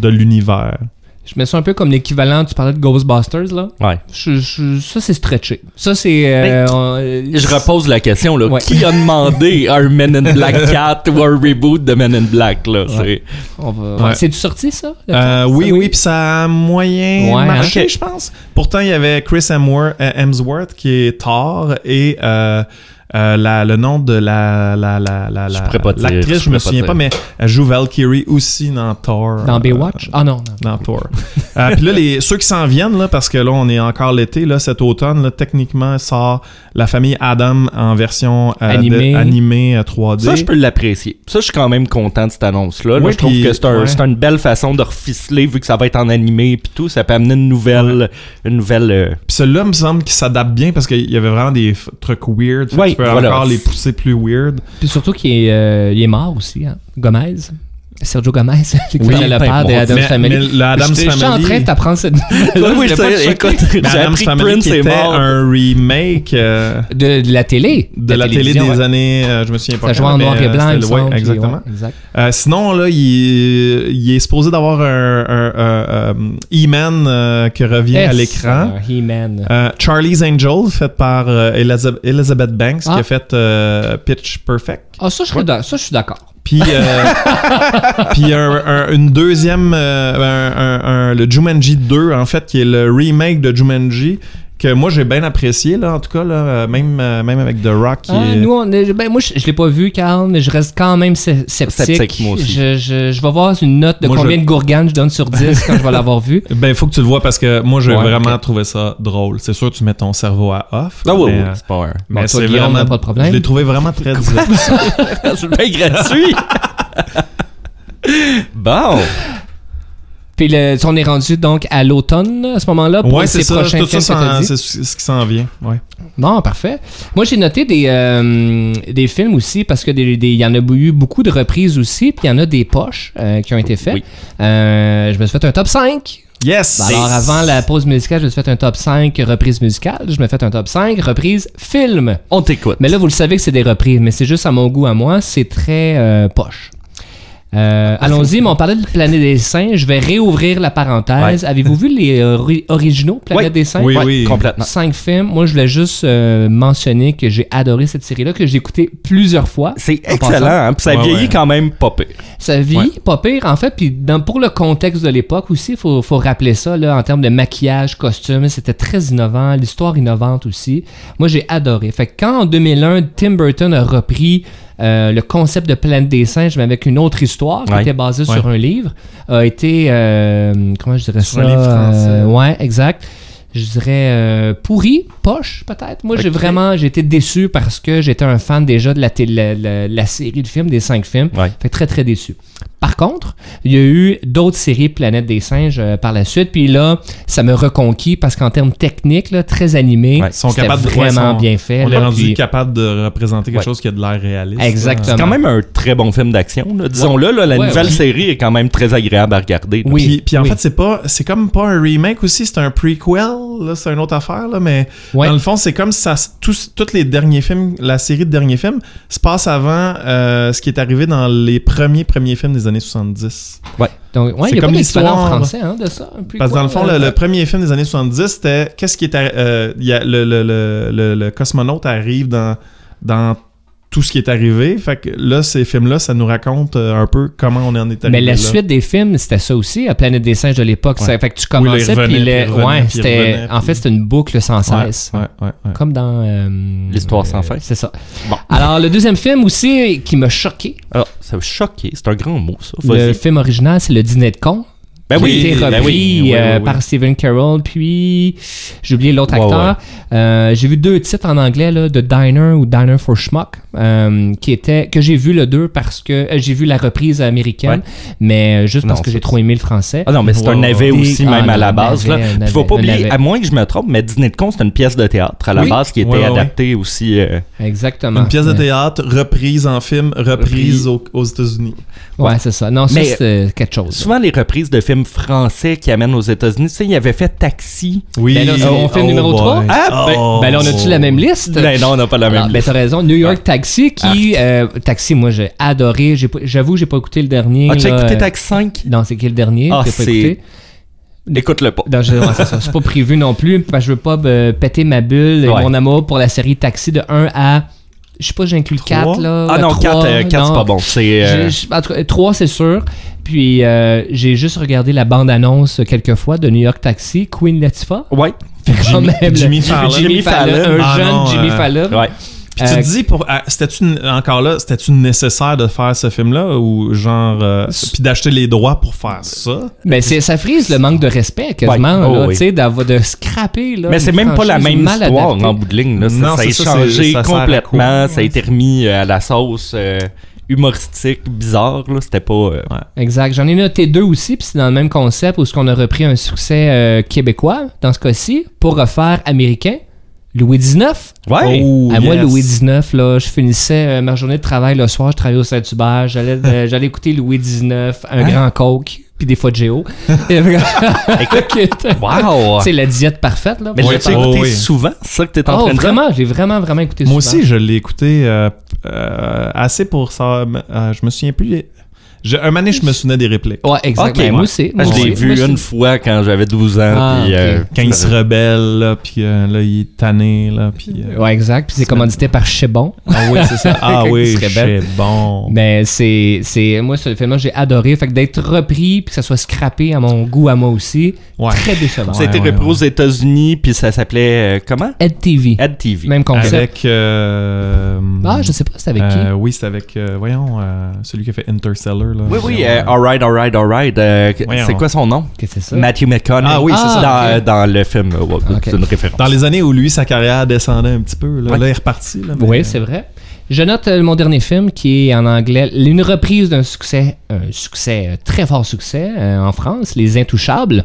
de l'univers. Je mets ça un peu comme l'équivalent, tu parlais de Ghostbusters, là. Ouais. Je- je- ça, c'est stretché. Ça, c'est... euh, Ben, euh, Je repose la question, là. Ouais. Qui a demandé [LAUGHS] un Men in Black 4 ou un reboot de Men in Black, là? Ouais. on va- Ouais. C'est-tu sorti, ça? Euh, temps? oui, Ça, oui, puis ça a moyen Ouais, marché, hein? je pense. Pourtant, il y avait Chris Hemsworth, Hemsworth qui est Thor et euh, euh, la- le nom de la l'actrice, je je me pas souviens pas, mais elle joue Valkyrie aussi dans Thor. Dans euh, Baywatch? Ah non, non. dans Thor. Euh, Puis là, les, [LAUGHS] ceux qui s'en viennent, là, parce que là, on est encore l'été, là, cet automne, là, techniquement, sort la famille Adam en version euh, Animée. de- animée euh, 3D. Ça, je peux l'apprécier. Ça, je suis quand même content de cette annonce-là. Là, Oui, je trouve puis- que c'est un- ouais. c'est une belle façon de reficeler, vu que ça va être en animé et tout. Ça peut amener une nouvelle... Une nouvelle euh, Puis celui-là, me semble qu'il s'adapte bien parce qu'il y avait vraiment des trucs weird. Ouais, tu peux voilà. encore les pousser plus weird. Puis surtout qu'il est, euh, il est mort aussi, hein. Gomez. Sergio Gomez, [LAUGHS] qui Oui, le père mon Adams mais, Family. mais le Adam's Je- Je suis en train de t'apprendre cette... [LAUGHS] oui, Je écoute, j'ai Adam's appris que Prince est mort. un remake euh, de, de la télé. de la, télé des ouais. années, euh, je me souviens pas. Ça jouait en noir et euh, blanc, il puis exactement. ouais, exact. Euh, sinon, là, il, est- il est supposé d'avoir un, un- un- un E-Man qui revient à l'écran. He-Man. Euh, Charlie's Angel, fait par Elizabeth, Banks, Ah. qui a fait Pitch Perfect. Ah, ça, je suis d'accord. Puis, euh, [LAUGHS] puis un- un- une deuxième, euh, un- un- un- le Jumanji 2, en fait, qui est le remake de Jumanji, que moi j'ai bien apprécié, là, en tout cas, là, même, euh, même avec The Rock. Ah, est- nous, on est- ben, moi, je, je l'ai pas vu, Carl, mais je reste quand même sce- sceptique. Sceptique, moi aussi. Je, je, je vais voir une note de Moi, combien je- de gourganes je donne sur 10 [LAUGHS] quand je vais l'avoir vu. Ben, faut que tu le vois parce que moi, j'ai Ouais, vraiment trouvé ça drôle. C'est sûr, tu mets ton cerveau à off. Ah oui, mais, oui, euh, c'est pas un. mais Bon, toi, c'est vraiment. pas de problème. Je l'ai trouvé vraiment très divertissant. [LAUGHS] c'est bien gratuit. [LAUGHS] bon. Puis le, on est rendu donc à l'automne à ce moment-là pour ouais, ces c'est ça. prochains Tout films ça- c'est ce qui s'en vient. Ouais. Bon, parfait. Moi, j'ai noté des, euh, des films aussi parce que des- y en a eu beaucoup de reprises aussi, puis il y en a des poches euh, qui ont été faites. Oui. Euh, je me suis fait un top 5. Yes! Ben Alors, avant la pause musicale, je me suis fait un top 5 reprises musicales. Je me suis fait un top 5 reprises film. On t'écoute. Mais là, vous le savez que c'est des reprises, mais c'est juste à mon goût à moi, c'est très euh, poche. Euh, Allons-y, mais on parlait de Planète des Singes. Je vais réouvrir la parenthèse. Avez-vous vu les ori- originaux Planète Oui. des Singes? Oui, oui. complètement. Cinq films. Moi, je voulais juste euh, mentionner que j'ai adoré cette série-là, que j'ai écouté plusieurs fois. C'est En excellent, hein, puis ça Ouais, vieillit ouais. quand même pas pire. Ça vieillit pas pire, en fait. Puis dans- pour le contexte de l'époque aussi, il faut, faut rappeler ça, là, en termes de maquillage, costume, c'était très innovant, l'histoire innovante aussi. Moi, j'ai adoré. Fait que quand en 2001, Tim Burton a repris euh, le concept de Planète des Singes, mais avec une autre histoire qui Ouais. était basée Ouais. sur un livre, a été, euh, comment je dirais Sur ça? un livre français. Euh, ouais, exact. Je dirais euh, pourri, poche peut-être. Moi, j'ai vraiment, j'ai été déçu parce que j'étais un fan déjà de la, télé- la, la- la série de films, des cinq films. Ouais. Fait que très très déçu. Par contre, il y a eu d'autres séries Planète des singes euh, par la suite, puis là, ça me reconquis parce qu'en termes techniques, là, très animé, Ouais. Ils sont capables de- vraiment ouais, sont- bien fait. On est là, rendu puis- capable de représenter quelque Ouais. chose qui a de l'air réaliste. Exactement. C'est quand même un très bon film d'action. là. Disons-le, là, la Ouais, nouvelle série est quand même très agréable à regarder. Oui. Puis, puis en oui. fait, c'est pas, c'est comme pas un remake aussi, c'est un prequel. Là, c'est une autre affaire là, mais Ouais. dans le fond, c'est comme ça, tous, tous les derniers films, la série de derniers films, se passe avant euh, ce qui est arrivé dans les premiers premiers films des années 70. Donc, ouais, c'est y a comme d'équivalent en l'histoire. français hein, de ça. peu Parce que dans le fond, le, euh, le premier film des années 70, c'était qu'est-ce qui est euh, il y a le, le, le, le, le cosmonaute arrive dans dans tout ce qui est arrivé. Fait que là, ces films-là, ça nous raconte euh, un peu comment on en est arrivé. Mais la là. suite des films, c'était ça aussi, à Planète des singes de l'époque. Ouais. Fait que tu Oui, commençais, revenait, puis puis le- il revenait, ouais, puis il c'était, revenait, en fait, c'était une boucle sans cesse. ouais, ouais, ouais. Comme dans... euh, L'histoire sans euh, fin. C'est ça. Bon. Alors, le deuxième film aussi qui m'a choqué, Alors, ça m'a choqué. C'est un grand mot, ça. le film original, c'est Le Dîner de con. Ben qui a oui, été ben repris oui, oui, euh, par Stephen Carroll, puis j'ai oublié l'autre Ouais, acteur. Euh, j'ai vu deux titres en anglais, là, de Diner ou Diner for Schmuck, euh, qui était que j'ai vu le deux parce que euh, j'ai vu la reprise américaine, Ouais. mais juste parce Non, que j'ai trop aimé le français. Ah non, mais c'est un navet aussi, même ah à la non, base. navet, Là. Puis faut navet, pas oublier, navet. à moins que je me trompe, mais Dîner de con, c'est une pièce de théâtre à la Oui. base qui était Ouais, adaptée aussi. euh, Exactement. Une pièce de théâtre reprise en film, reprise au- aux États-Unis. Ouais, c'est ça. Non, ça, Mais- c'est quelque chose. Souvent, les reprises de films français qui amènent aux États-Unis, tu sais, il avait fait Taxi. Oui. Ben là, c'est mon film numéro trois. boy. Ah, ben- Oh. Ben là, on a-tu la même liste? Ben non, on n'a pas la Alors, même ben, liste. t'as raison. New York Taxi, qui. euh, taxi, moi, j'ai adoré. J'avoue, j'ai pas écouté le dernier. As-tu là, écouté euh, Taxi 5? Non, c'est qui le dernier? Ah, pas c'est- écouté. Écoute-le pas. Non, c'est pas prévu non plus, parce que je veux pas euh, péter ma bulle et Ouais. mon amour pour la série Taxi de 1 à. Je sais pas, j'inclus 4 là. Ah non, à 4, trois, c'est pas bon. C'est. euh, J'ai- j'ai- En tout cas, 3, c'est sûr. Puis, euh, j'ai juste regardé la bande-annonce euh, quelques fois de New York Taxi, Queen Latifah. Ouais. Quand même, Jimmy le- Fallon. Jimmy Fallon, un Ah jeune non, Jimmy euh, Fallon. Ouais. Puis tu Euh, te dis, pour, c'était-tu une- encore là, c'était-tu nécessaire de faire ce film-là ou genre. euh, puis d'acheter les droits pour faire ça? Ben, c'est, ça frise le manque de respect quasiment, Ouais. Oh, oui. tu sais, d'avoir- de scraper. Là, Mais c'est même pas la même mal histoire adaptée. en bout de ligne. Là. Ça, Non, ça a ça, changé ça complètement. Ça a été remis euh, à la sauce euh, humoristique, bizarre. Là. C'était pas. euh, Exact. J'en ai noté deux aussi, puis c'est dans le même concept où ce qu'on a repris un succès euh, québécois, dans ce cas-ci, pour refaire américain. Louis XIX. Ouais. Oh, à moi, yes. Louis XIX, là, je finissais euh, ma journée de travail le soir, je travaillais au Saint-Hubert, j'allais, euh, [LAUGHS] j'allais écouter Louis XIX, un Hein? grand coke, puis des fois de Géo. [LAUGHS] [LAUGHS] Écoute, Wow! c'est la diète parfaite, là. Mais faire. Oh, écouté oui. souvent? C'est ça que t'es en Oh, train de dire? vraiment, j'ai vraiment, vraiment écouté Moi souvent. aussi, je l'ai écouté euh, euh, assez pour ça. euh, je me souviens plus. Je- un moment donné, je me souvenais des répliques. Ouais, exact. Ok, Ben, ouais. Moi aussi. Ah, moi je l'ai vu une fois quand j'avais 12 ans. Ah, puis, euh, Quand il se rebelle, là, puis euh, là, il est tanné, là, puis... euh, Ouais, exact. Puis c'est commandité par Chebon. Ah oui, c'est ça. [LAUGHS] Ah oui, il se rebelle. c'est bon. Mais c'est, c'est, moi, ce film-là, j'ai adoré. Fait que d'être repris puis que ça soit scrappé à mon goût, à moi aussi, Ouais. très décevant. Ça a été Ouais, repris ouais, aux États-Unis, puis ça s'appelait euh, comment? Ed TV. Ed TV. Même concept. Avec... euh, Ah, je sais pas, c'est avec euh, Oui, c'est avec, euh, voyons, euh, celui qui a fait Interstellar, là. Oui, oui, euh, euh, alright, alright, alright. euh, c'est quoi son nom? Qu'est-ce que c'est ça? Matthew McConaughey. Ah oui, c'est ça. Dans, dans le film, euh, ouais, Ok. c'est une référence. Dans les années où lui, sa carrière descendait un petit peu, là, Ouais. là il est reparti. Là, mais- Oui, c'est vrai. Je note euh, mon dernier film qui est en anglais, une reprise d'un succès, un succès, euh, très fort succès euh, en France, Les Intouchables.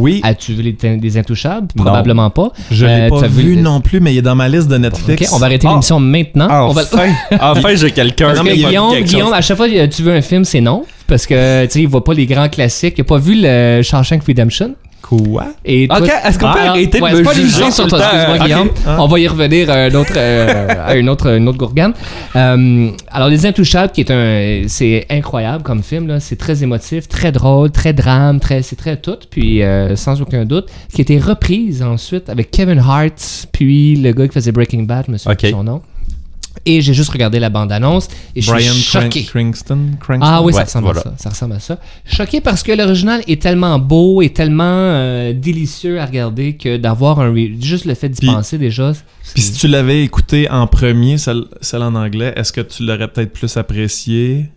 Oui, As-tu vu les, les Intouchables? Non. Probablement pas. je l'ai Euh, pas vu, vu- non plus, mais il est dans ma liste de Netflix. Ok, on va arrêter Ah. l'émission maintenant. on va... Enfin, [LAUGHS] enfin j'ai quelqu'un que Guillaume, quelque Guillaume, chose. à chaque fois que tu veux un film, c'est non. Parce que, tu sais, il voit pas les grands classiques. Il a pas vu le Shawshank Redemption? Quoi? Et toi- Ok, est-ce qu'on peut Ah, arrêter de ouais, me pas juger sur tout le toi, temps? excuse-moi. Guillaume. Ah. On va y revenir à, un autre, euh, à une autre, une autre gourgane. Euh, alors, Les Intouchables, qui est un, c'est incroyable comme film. Là. C'est très émotif, très drôle, très drame, très, c'est très tout. Puis, euh, sans aucun doute, qui a été reprise ensuite avec Kevin Hart, puis le gars qui faisait Breaking Bad, je me souviens Ok. plus son nom. Et j'ai juste regardé la bande-annonce et je Brian suis choqué. Cran- Cranston? Cranston? Ah oui, ça ressemble voilà. à ça. Ça ressemble à ça. Choqué parce que l'original est tellement beau et tellement euh, délicieux à regarder que d'avoir un juste le fait d'y penser déjà. Puis si tu l'avais écouté en premier, celle, celle en anglais, est-ce que tu l'aurais peut-être plus apprécié?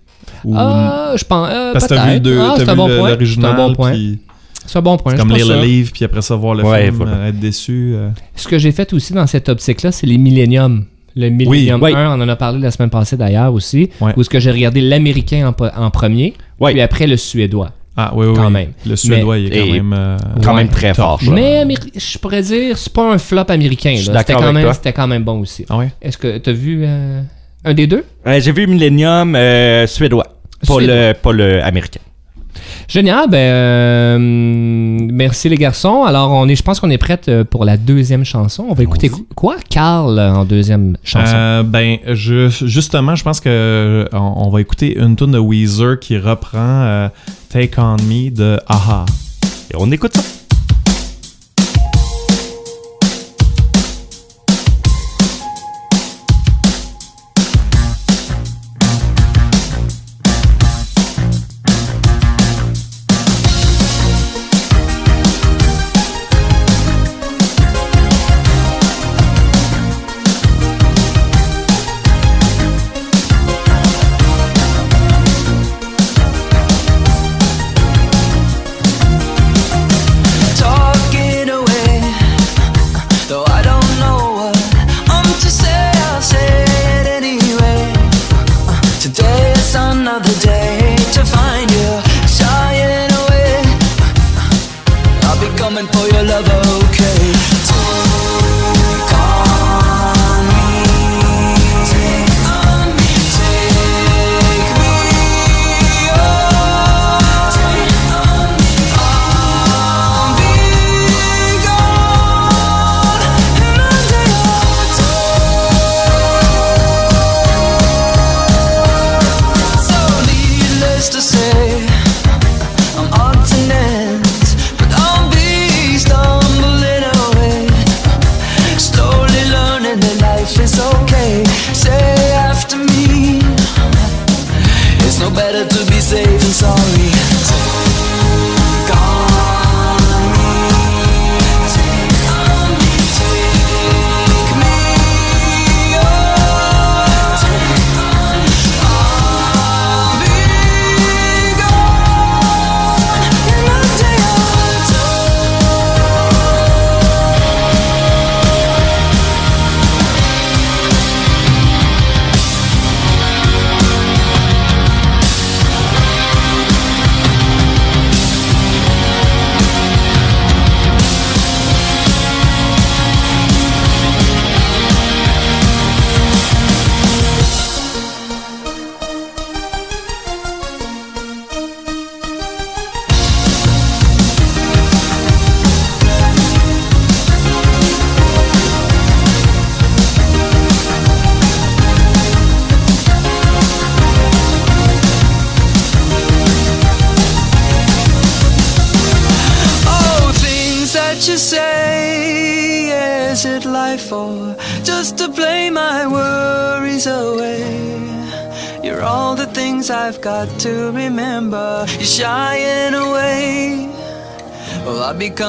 Ou... Ah, je pense. euh, Parce que t'as vu, deux- Ah, t'as c'est un vu bon l'original, C'est un bon point. puis C'est un bon point. comme lire le livre, puis après ça, voir le Ouais, film, voilà. euh, être déçu. euh. Ce que j'ai fait aussi dans cette optique-là, c'est les Millennium. Le Millennium oui. 1, on en a parlé la semaine passée d'ailleurs aussi, Ouais. où est-ce que j'ai regardé l'américain en, en premier, puis après le suédois. Ah oui, oui, Quand oui. même. Le suédois, il est quand même... euh, Quand Ouais. même très fort. ça. Mais Améri- je pourrais dire, c'est pas un flop américain. C'était d'accord quand, même- quand même bon aussi. Ah? Est-ce que tu as vu euh, un des deux? Euh, j'ai vu Millennium euh, suédois. Pas Suédois. le, pas le américain. Génial, ben euh, merci les garçons. Alors on est, je pense qu'on est prête euh, pour la deuxième chanson. On va écouter qu- quoi, Carl, en deuxième chanson? Euh, ben, je, justement, je pense que on, on va écouter une tune de Weezer qui reprend euh, Take On Me de Aha. Et on écoute ça.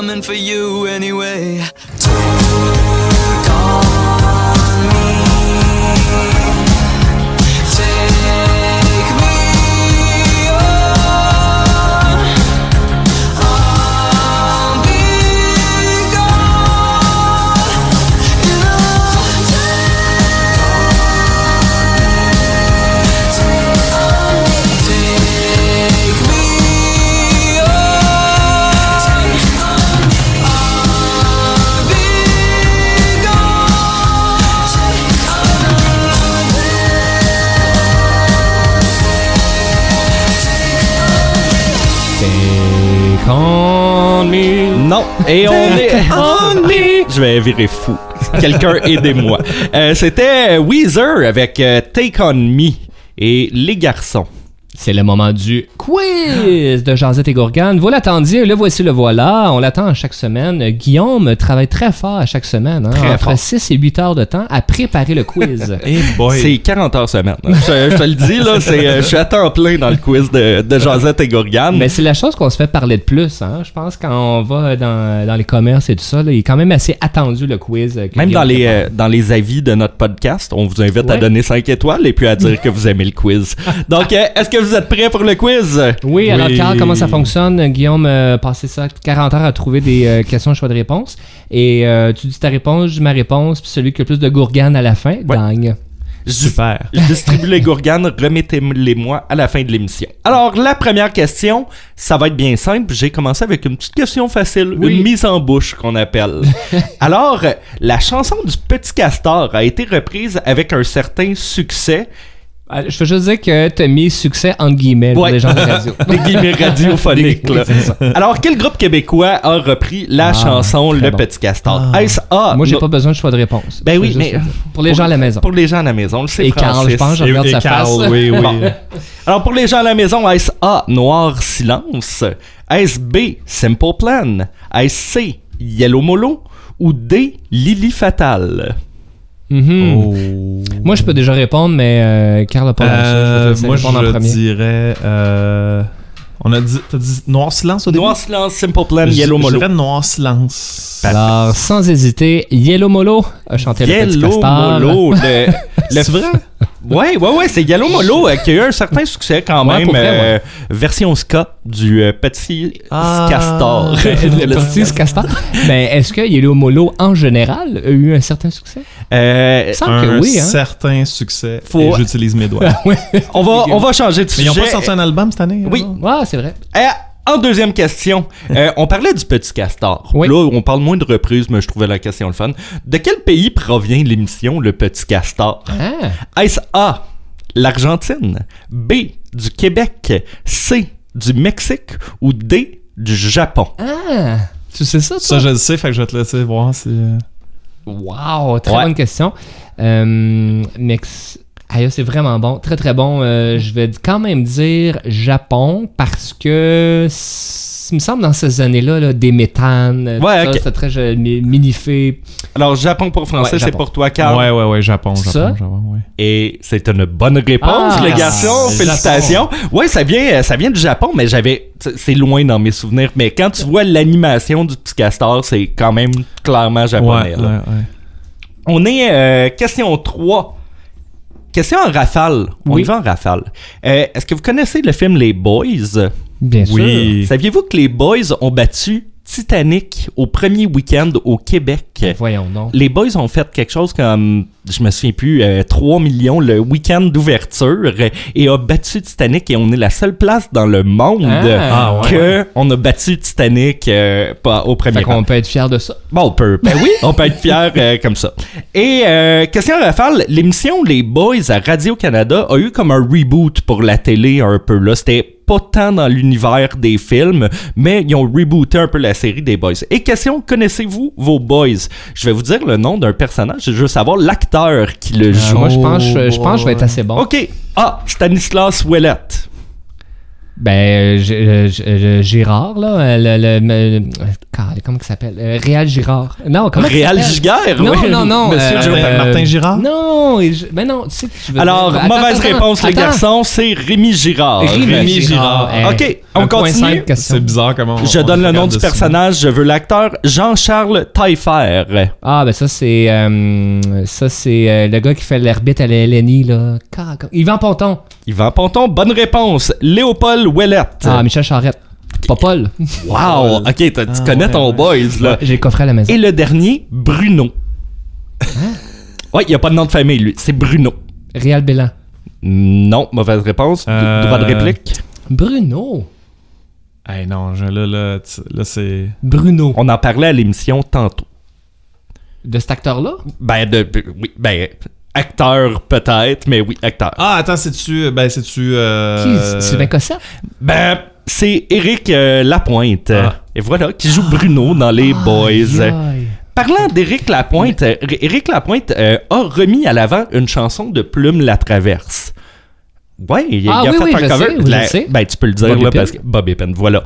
Coming for you Et on est. On me. [LAUGHS] Je vais virer fou. Quelqu'un aidez-moi. Euh, C'était Weezer avec euh, Take On Me et Les Garçons. C'est le moment du quiz de Jazette et Gourgane. Vous l'attendiez, le voici, le voilà. On l'attend chaque semaine. Guillaume travaille très fort à chaque semaine. Hein, Très entre fort. 6 et 8 heures de temps à préparer le quiz. [LAUGHS] Boy. C'est 40 heures semaine. Je, je te le dis, là, c'est, euh, je suis à temps plein dans le quiz de, de Josette et Gourgane. Mais c'est la chose qu'on se fait parler de plus. Hein? Je pense quand on va dans, dans les commerces et tout ça, là, il est quand même assez attendu le quiz. euh, que Même dans les, euh, dans les avis de notre podcast, on vous invite à donner 5 étoiles et puis à dire [LAUGHS] que vous aimez le quiz. Donc, euh, est-ce que vous êtes prêts pour le quiz? Oui, alors Oui. Carl, comment ça fonctionne? Guillaume euh, passé ça 40 heures à trouver des euh, questions choix de réponse. Et euh, tu dis ta réponse, je dis ma réponse, puis celui qui a le plus de gourgane à la fin gagne. Super. Je [LAUGHS] distribue les gourganes, remettez-les-moi à la fin de l'émission. Alors, la première question, ça va être bien simple. J'ai commencé avec une petite question facile, Oui. une mise en bouche qu'on appelle. [LAUGHS] Alors, la chanson du Petit Castor a été reprise avec un certain succès. Euh, Je veux juste dire que t'as mis succès entre guillemets pour Ouais. les gens de [LAUGHS] radio. Des guillemets radiophoniques. là. Alors, quel groupe québécois a repris la Ah, chanson Le bon. Petit Castor? Est-ce A? Moi, j'ai no- pas besoin de choix de réponse. Ben oui, mais-. Pour les gens à la maison. Pour les gens à la maison, le sait Et Carl, je pense, je regarde et sa Carl, face. oui, oui. Bon. Alors, pour les gens à la maison, est-ce A, Noir Silence? Est-ce B, Simple Plan? Est-ce C, Yellow Molo? Ou D, Lily Mhm. Oh. Moi, je peux déjà répondre, mais euh, Carl a pas. Je Euh, moi, en je premier. dirais. euh, on a dit. T'as dit Noir Silence au début? Noir Silence, Simple Plan, Je- Yellow Je Molo. dirais Noir Silence. Alors, sans hésiter, Yellow Molo a chanté le petit Yellow. Molo. Le, [LAUGHS] le C'est vrai? Ouais, ouais, ouais, c'est Yellow Molo euh, qui a eu un certain succès quand Ouais, même. pour vrai, euh, Version ska du euh, petit Ah. castor. le petit castor. Mais est-ce que Yellow Molo, en général, a eu un certain succès? Euh, Un que oui, hein. certain succès. Faut- Et j'utilise mes doigts. [LAUGHS] on, va, on va changer de Mais ils sujet. ont pas sorti un album cette année Oui. alors? Ouais, c'est vrai. Euh, en deuxième question, euh, [LAUGHS] on parlait du petit castor. Oui. Là, on parle moins de reprises, mais je trouvais la question le fun. De quel pays provient l'émission Le Petit Castor? Ah, Est-ce A, l'Argentine, B, du Québec, C, du Mexique ou D, du Japon? ah. Tu sais ça, toi? Ça, je le sais, fait que je vais te laisser voir si. euh, Wow, très Ouais. bonne question. Euh, Mex- Aïe, c'est vraiment bon, très très bon. Euh, je vais quand même dire Japon parce que il me semble dans ces années-là là, des méthanes, euh, Ouais, c'était très mi- minifé. Alors, Japon pour français, Ouais, c'est pour toi, Carl? Ouais, ouais, ouais, Japon, Japon, Ça? Japon, ouais. Et c'est une bonne réponse, Ah, les garçons. Japon. Félicitations. Ouais, ça vient, ça vient du Japon, mais j'avais, c'est c'est loin dans mes souvenirs. Mais quand tu vois l'animation du petit castor, c'est quand même clairement japonais. Ouais, là. ouais, ouais. On est euh, question 3. Question en rafale. On Oui. y va en rafale. Euh, Est-ce que vous connaissez le film Les Boys? Bien Oui. Saviez-vous que les Boys ont battu Titanic au premier week-end au Québec? Voyons donc. Les Boys ont fait quelque chose comme, je me souviens plus, euh, 3 millions le week-end d'ouverture et a battu Titanic et on est la seule place dans le monde Ah, Ah, ouais. que on a battu Titanic euh, pas au premier Fait qu'on peut être fier de ça. Bon, on peut. Ben oui, on peut être fier [LAUGHS] euh, comme ça. Et euh, question rafale, l'émission Les Boys à Radio-Canada a eu comme un reboot pour la télé un peu là. C'était pas tant dans l'univers des films, mais ils ont rebooté un peu la série des Boys. Et question, connaissez-vous vos Boys? Je vais vous dire le nom d'un personnage, je veux savoir l'acteur qui le Euh, joue. moi, je pense, je, je pense que je vais être assez bon. OK. Ah, Stanislas Ouellette. Ben, euh, G- euh, G- Girard, là, euh, le, le- euh, comment il s'appelle? Réal Girard. Non, comment Réal s'appelle? Giguère, Non, oui. non, non. Monsieur euh. Martin- Girard? Non, ben non, tu sais que je veux Alors, dire- mauvaise attends, réponse, les attends. garçons, c'est Rémi Girard. Rémi Girard. Girard. Ok, on un point continue. C'est bizarre comment on- Je on donne le nom du personnage, je veux l'acteur Jean-Charles Taillefer. Ah, ben ça, c'est. euh, ça, c'est euh, le gars qui fait l'arbitre à la LNI, là. Car- car- Yvan Ponton. Yvan Ponton, bonne réponse. Léopold Ouellette. Ah, Michel Charette. Pas Paul. wow, ok, tu Ah, connais ouais, ton ouais. boys, là. J'ai le coffret à la maison. Et le dernier, Bruno. Ouais, il n'y a pas de nom de famille, lui. C'est Bruno. Réal Bélan. Non, mauvaise réponse. Euh, Droit de réplique? Bruno. Hey, non, je- là, là, tu- là, c'est. Bruno. On en parlait à l'émission tantôt. De cet acteur-là? Ben, de, oui, ben, acteur peut-être, mais oui, acteur. Ah, attends, c'est-tu. Ben, c'est-tu. euh, Qui? Sylvain Cossette? Ben, c'est Éric euh, Lapointe. Ah. Et voilà, qui joue Bruno dans Les Boys. Aïe. Parlant d'Éric Lapointe, euh, Éric Lapointe euh, a remis à l'avant une chanson de Plume la Traverse. Ouais, il, Ah a oui, fait oui, un je cover. sais, oui, je La- sais. Ben, tu peux le dire, Bobby là, Pin. parce que Bob Epin, voilà.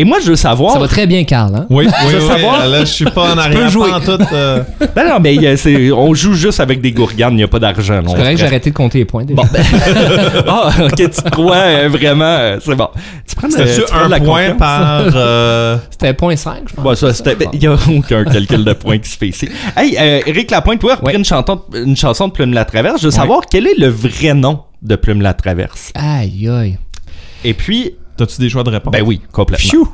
Et moi, je veux savoir. Ça va très bien, Carl, hein? Oui, oui, Je veux oui, savoir- Là, je suis pas en [LAUGHS] arrière. jouer. en tout. euh, [LAUGHS] Ben non, mais euh, c'est- on joue juste avec des gourganes, il n'y a pas d'argent. C'est on correct, j'ai arrêté de compter les points. déjà. Bon, ben- [LAUGHS] ah, ok, tu te crois euh, vraiment, euh, c'est bon. Tu prends, euh, un la point par. euh, C'était point 5, je pense. Bon, ça, c'était. Il n'y a aucun calcul de points qui se fait ici. Hey, euh, Éric Lapointe, toi, repris Ouais. une, chanson, une chanson de Plume la Traverse. Je veux savoir quel est le vrai nom de Plume la Traverse. Aïe, aïe. Et puis, T'as-tu des choix de réponse? ben oui, complètement.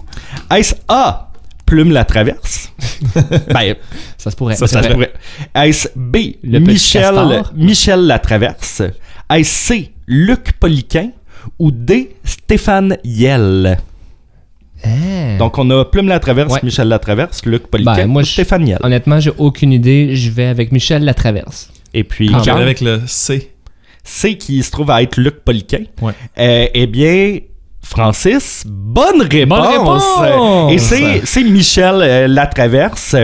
Est-ce A, Plume la Traverse? [LAUGHS] ben, Ça se pourrait. ça, ça se pourrait. Est-ce B, Le Michel? Michel la Traverse? Est-ce C, Luc Poliquin? Ou D, Stéphane Yell? Ah. Donc, on a Plume la Traverse, Ouais. Michel la Traverse, Luc Poliquin Ben, moi, ou je- Stéphane Yell. Honnêtement, j'ai aucune idée. Je vais avec Michel Latraverse. Et puis, Carl? avec le C. C qui se trouve à être Luc Poliquin. Ouais. Euh, eh bien, Francis, bonne réponse. réponse! Et c'est, c'est Michel euh, Latraverse.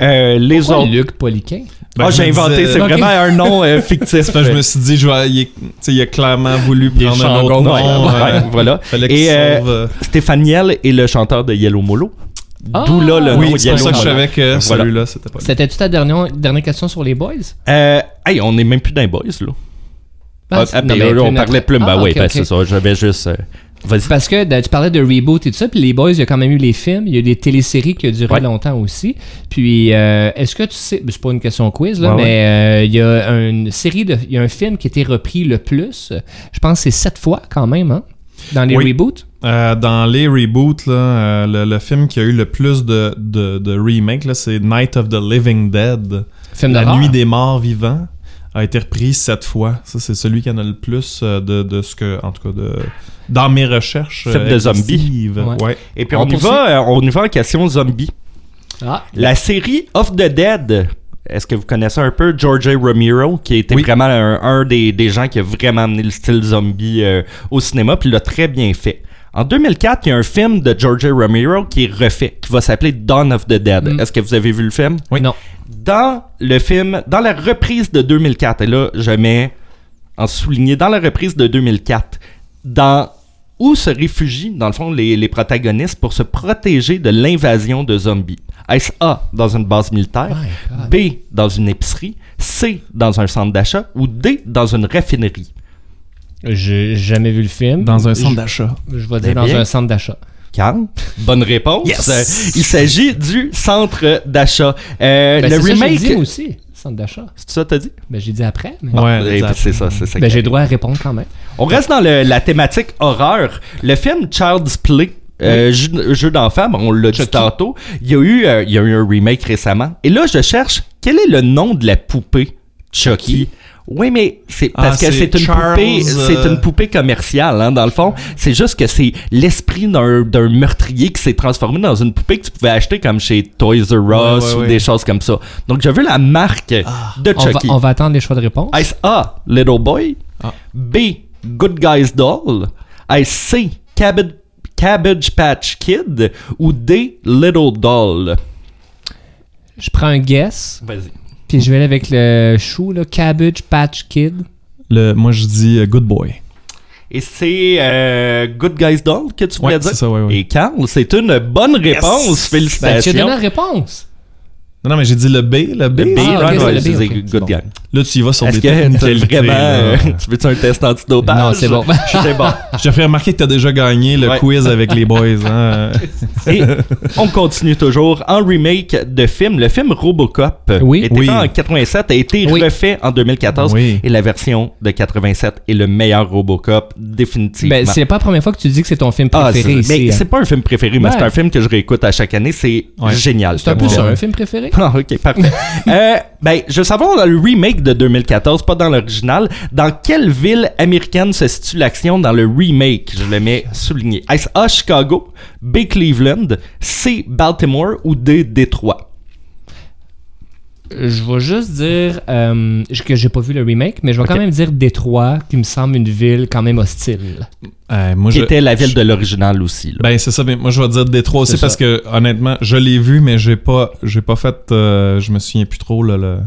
Euh, les Pourquoi autres. Luc Poliquin? Ben, Ah, je j'ai inventé, c'est Ok. vraiment un nom euh, fictif. [LAUGHS] Enfin, je me suis dit, je vais, il, a clairement voulu prendre un autre nom. Ouais, euh, ouais, voilà. Et euh, Stéphane Yell est le chanteur de Yellow Molo. Ah! D'où là le Oui, nom c'est Yellow pour ça que je savais que Voilà. celui-là, c'était pas. C'était-tu ta dernière, dernière question sur les boys? Euh, hey, on est même plus dans les boys, là. Ah, ah, non, mais on parlait plume. Ben Ah, oui, ben c'est ça. Je vais juste. Parce que ben, tu parlais de reboot et tout ça, puis les boys, il y a quand même eu les films, il y a eu des téléséries qui ont duré Ouais. longtemps aussi. Puis, euh, est-ce que tu sais, ben, c'est pas une question quiz, là, Ouais, mais euh, il y a une série, de, il y a un film qui a été repris le plus, je pense que c'est sept fois quand même, hein, dans les Oui. reboots. Euh, dans les reboots, là, euh, le, le film qui a eu le plus de, de, de remakes, c'est Night of the Living Dead. Film La. Nuit des Morts Vivants a été repris sept fois. Ça, c'est celui qui en a le plus euh, de, de ce que, en tout cas, de, dans mes recherches. Film de zombies. exhaustives. Ouais. Ouais. Et puis On on, y va, euh, on y va en question zombie. Ah, La série Off the Dead, est-ce que vous connaissez un peu George A. Romero, qui était Oui. vraiment un, un des, des gens qui a vraiment amené le style zombie euh, au cinéma, puis il l'a très bien fait. En 2004, il y a un film de George. Romero qui est refait, qui va s'appeler Dawn of the Dead. Mm. Est-ce que vous avez vu le film? non. Dans le film, dans la reprise de 2004, et là, je mets en souligné, dans la reprise de 2004, dans où se réfugient, dans le fond, les, les protagonistes pour se protéger de l'invasion de zombies. Est-ce A, dans une base militaire? B, dans une épicerie, C, dans un centre d'achat? Ou D, dans une raffinerie? J'ai jamais vu le film. Dans un centre d'achat. Je vais dire dans bien. un centre d'achat. Carl, bonne réponse. Yes! Euh, il s'agit du centre d'achat. Euh, Ben, le c'est ça remake. dit aussi, centre d'achat. C'est ça que t'as dit? Ben, j'ai dit après. Mais... Bon, Ouais, c'est ça, c'est ça. Ben, j'ai droit à répondre quand même. On reste dans le- la thématique horreur. Le film Child's Play, euh, jeu, jeu d'enfant, bon, on l'a dit tantôt. Il y, a eu, euh, il y a eu un remake récemment. Et là, je cherche quel est le nom de la poupée Chucky. Oui, mais c'est parce Ah, que c'est c'est une Charles, poupée, c'est euh, une poupée commerciale, hein, dans le fond. C'est juste que c'est l'esprit d'un d'un meurtrier qui s'est transformé dans une poupée que tu pouvais acheter comme chez Toys R Us Ouais, ouais, ou ouais. des choses comme ça. Donc, je veux la marque de On va, Chucky. on va attendre les choix de réponse. Est-ce A, Little Boy? Ah. B, Good Guy's Doll? Est-ce C, Cabbage, Cabbage Patch Kid? Ou D, Little Doll? Je prends un guess, Vas-y. Puis je vais aller avec le chou, là, Cabbage Patch Kid. Le, moi, je dis euh, Good Boy. Et c'est euh, Good Guys Doll que tu voulais Ouais, dire? c'est ça, ouais, ouais. Et Carl, c'est une bonne réponse. Ben, tu as Félicitations. donné la réponse. Non, non, mais j'ai dit le B, le B. le B, Ah, ouais, c'est ouais, le B, c'est ok, Good bon. Gang. Là, tu y vas sur des technicalités, vraiment. euh, tu veux-tu un test antidopage? Non, c'est bon. c'est bon. Je te [LAUGHS] ferai remarquer que tu as déjà gagné le Ouais. quiz avec les boys. Hein? [LAUGHS] Et on continue toujours en remake de film. Le film Robocop Oui. était Oui. fait en 87, a été Oui. refait en 2014 Oui. et la version de 87 est le meilleur Robocop définitivement. Ben, c'est pas la première fois que tu dis que c'est ton film Ah, préféré ici. c'est hein. pas un film préféré, mais Ouais. c'est un film que je réécoute à chaque année. C'est génial. C'est un peu ça, un film préféré? [LAUGHS] Ah, ok, parfait. euh, ben, je veux savoir dans le remake de 2014, pas dans l'original, dans quelle ville américaine se situe l'action dans le remake? Je le mets souligné. Est-ce A, Chicago, B, Cleveland, C, Baltimore ou D, Détroit? Je vais juste dire euh, que j'ai pas vu le remake, mais je vais quand même dire Détroit, qui me semble une ville quand même hostile. Euh, moi, Qui je- était la ville de l'original aussi. là. Ben c'est ça, mais moi je vais dire Détroit aussi parce que honnêtement, je l'ai vu mais j'ai pas j'ai pas fait euh, je me souviens plus trop là, le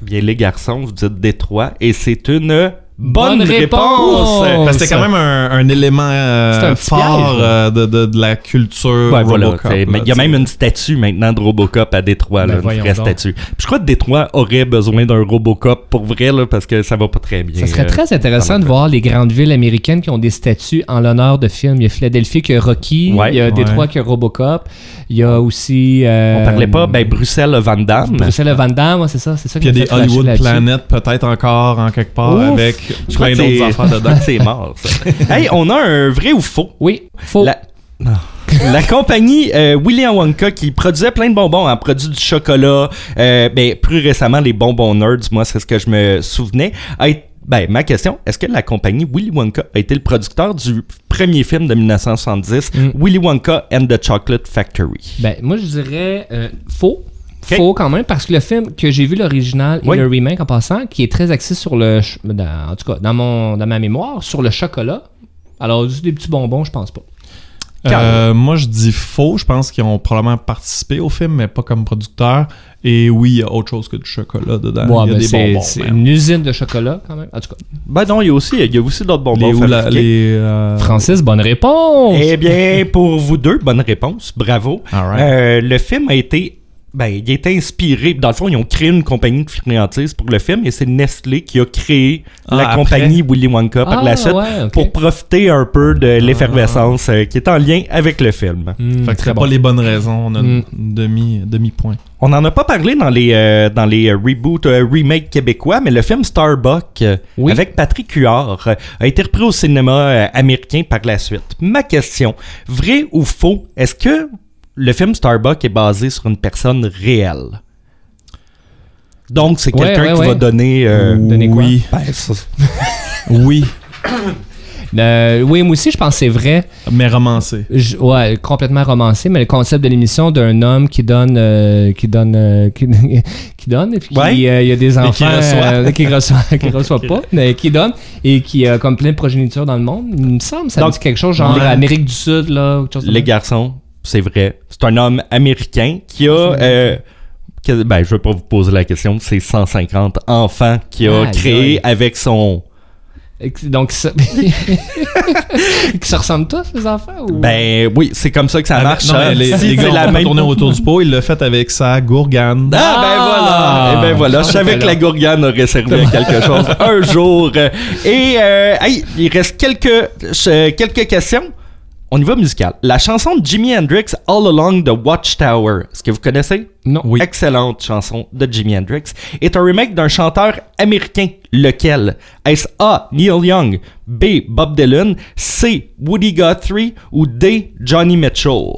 Bien, les garçons, vous dites Détroit et c'est une bonne, Bonne réponse. réponse. Parce que c'était quand même un, un élément euh, un fort euh, de, de, de la culture Ouais. Robocop, là, il y a même une statue maintenant de Robocop à Détroit, Ben là, une vraie donc. statue. Puis je crois que Détroit aurait besoin d'un Robocop pour vrai, là, parce que ça va pas très bien. Ça serait euh, très intéressant de voir les grandes villes américaines qui ont des statues en l'honneur de films. Il y a Philadelphie qui a Rocky, Ouais. il y a Ouais. Détroit qui a Robocop, il y a aussi... euh, On parlait pas, ben Bruxelles Van Damme. Bruxelles Van Damme, ouais, c'est ça, c'est ça. Puis il y a des Hollywood. Planet peut-être encore en quelque part Ouf. avec Je crois plein que c'est- d'autres affaires dedans. c'est mort, ça. [LAUGHS] hey, on a un vrai ou faux? Oui, faux. La, La compagnie euh, William Wonka qui produisait plein de bonbons, a produit du chocolat, euh, ben, plus récemment les bonbons nerds, moi c'est ce que je me souvenais. a été- ben, ma question, est-ce que la compagnie Willy Wonka a été le producteur du premier film de 1970, Mm. Willy Wonka and the Chocolate Factory? Ben, moi, je dirais euh, faux. Ok. Faux quand même, parce que le film que j'ai vu l'original Oui. et le remake en passant, qui est très axé sur le. ch- dans- en tout cas, dans, mon, dans ma mémoire, sur le chocolat. Alors, juste des petits bonbons, je pense pas. Euh, moi, je dis faux. Je pense qu'ils ont probablement participé au film, mais pas comme producteur. Et oui, il y a autre chose que du chocolat dedans. Ouais, il y a ben, des c'est bonbons. c'est une usine de chocolat quand même. En tout cas, Ben non, il y a aussi, il y a aussi d'autres bonbons Les, ou la- fabriqués. les, euh, Francis, bonne réponse! Eh bien, pour vous deux, bonne réponse, bravo. Alright. Euh, le film a été, ben, il a été inspiré. Dans le fond, ils ont créé une compagnie de friandises pour le film et c'est Nestlé qui a créé Ah, la après? compagnie Willy Wonka par Ah, la suite ouais, ok. pour profiter un peu de l'effervescence euh, qui est en lien avec le film. Hmm, Fait que très c'est bon. pas les bonnes raisons. On a Mm. une demi, demi-point. On n'en a pas parlé dans les, euh, dans les euh, reboots, euh, remakes québécois, mais le film Starbuck euh, Oui. avec Patrick Huard a été repris au cinéma américain par la suite. Ma question, vrai ou faux, est-ce que le film Starbuck est basé sur une personne réelle? Donc, c'est Ouais, quelqu'un ouais, qui ouais. va donner... euh, Donner quoi? oui. [LAUGHS] ben, ça- Oui, [COUGHS] Euh, oui, moi aussi, je pense que c'est vrai. mais romancé. Je- ouais, complètement romancé, mais le concept de l'émission d'un homme qui donne, euh, qui donne, euh, [LAUGHS] qui, qui donne, et puis Ouais. qui, euh, il y a des enfants qui reçoit. euh, qui reçoit, [LAUGHS] qui reçoit pas, mais qui donne et qui a comme plein de progéniture dans le monde. Il me semble, ça Donc, dit quelque chose genre ouais. Amérique du Sud là, ou quelque chose comme les garçons, c'est vrai. C'est un homme américain qui a... euh, que- ben, je vais pas vous poser la question, c'est 150 enfants qu'il a Aïe, créé aïe. avec son... Et Donc ça, [LAUGHS] qui se ressemblent tous les enfants ou? Ben oui, c'est comme ça que ça marche. non, hein. les, Si les gars la même tourné autour du pot. Il l'a fait avec sa gourgane. Ah, ben voilà. Eh ben voilà. Je savais que la gourgane aurait servi à quelque chose [LAUGHS] un jour. Et euh, hey, il reste quelques euh, quelques questions. On y va musical. La chanson de Jimi Hendrix All Along the Watchtower. Est-ce que vous connaissez? Non. Oui. Excellente chanson de Jimi Hendrix. Est un remake d'un chanteur américain. Lequel? Est-ce A. Neil Young, B. Bob Dylan, C. Woody Guthrie ou D. Johnny Mitchell?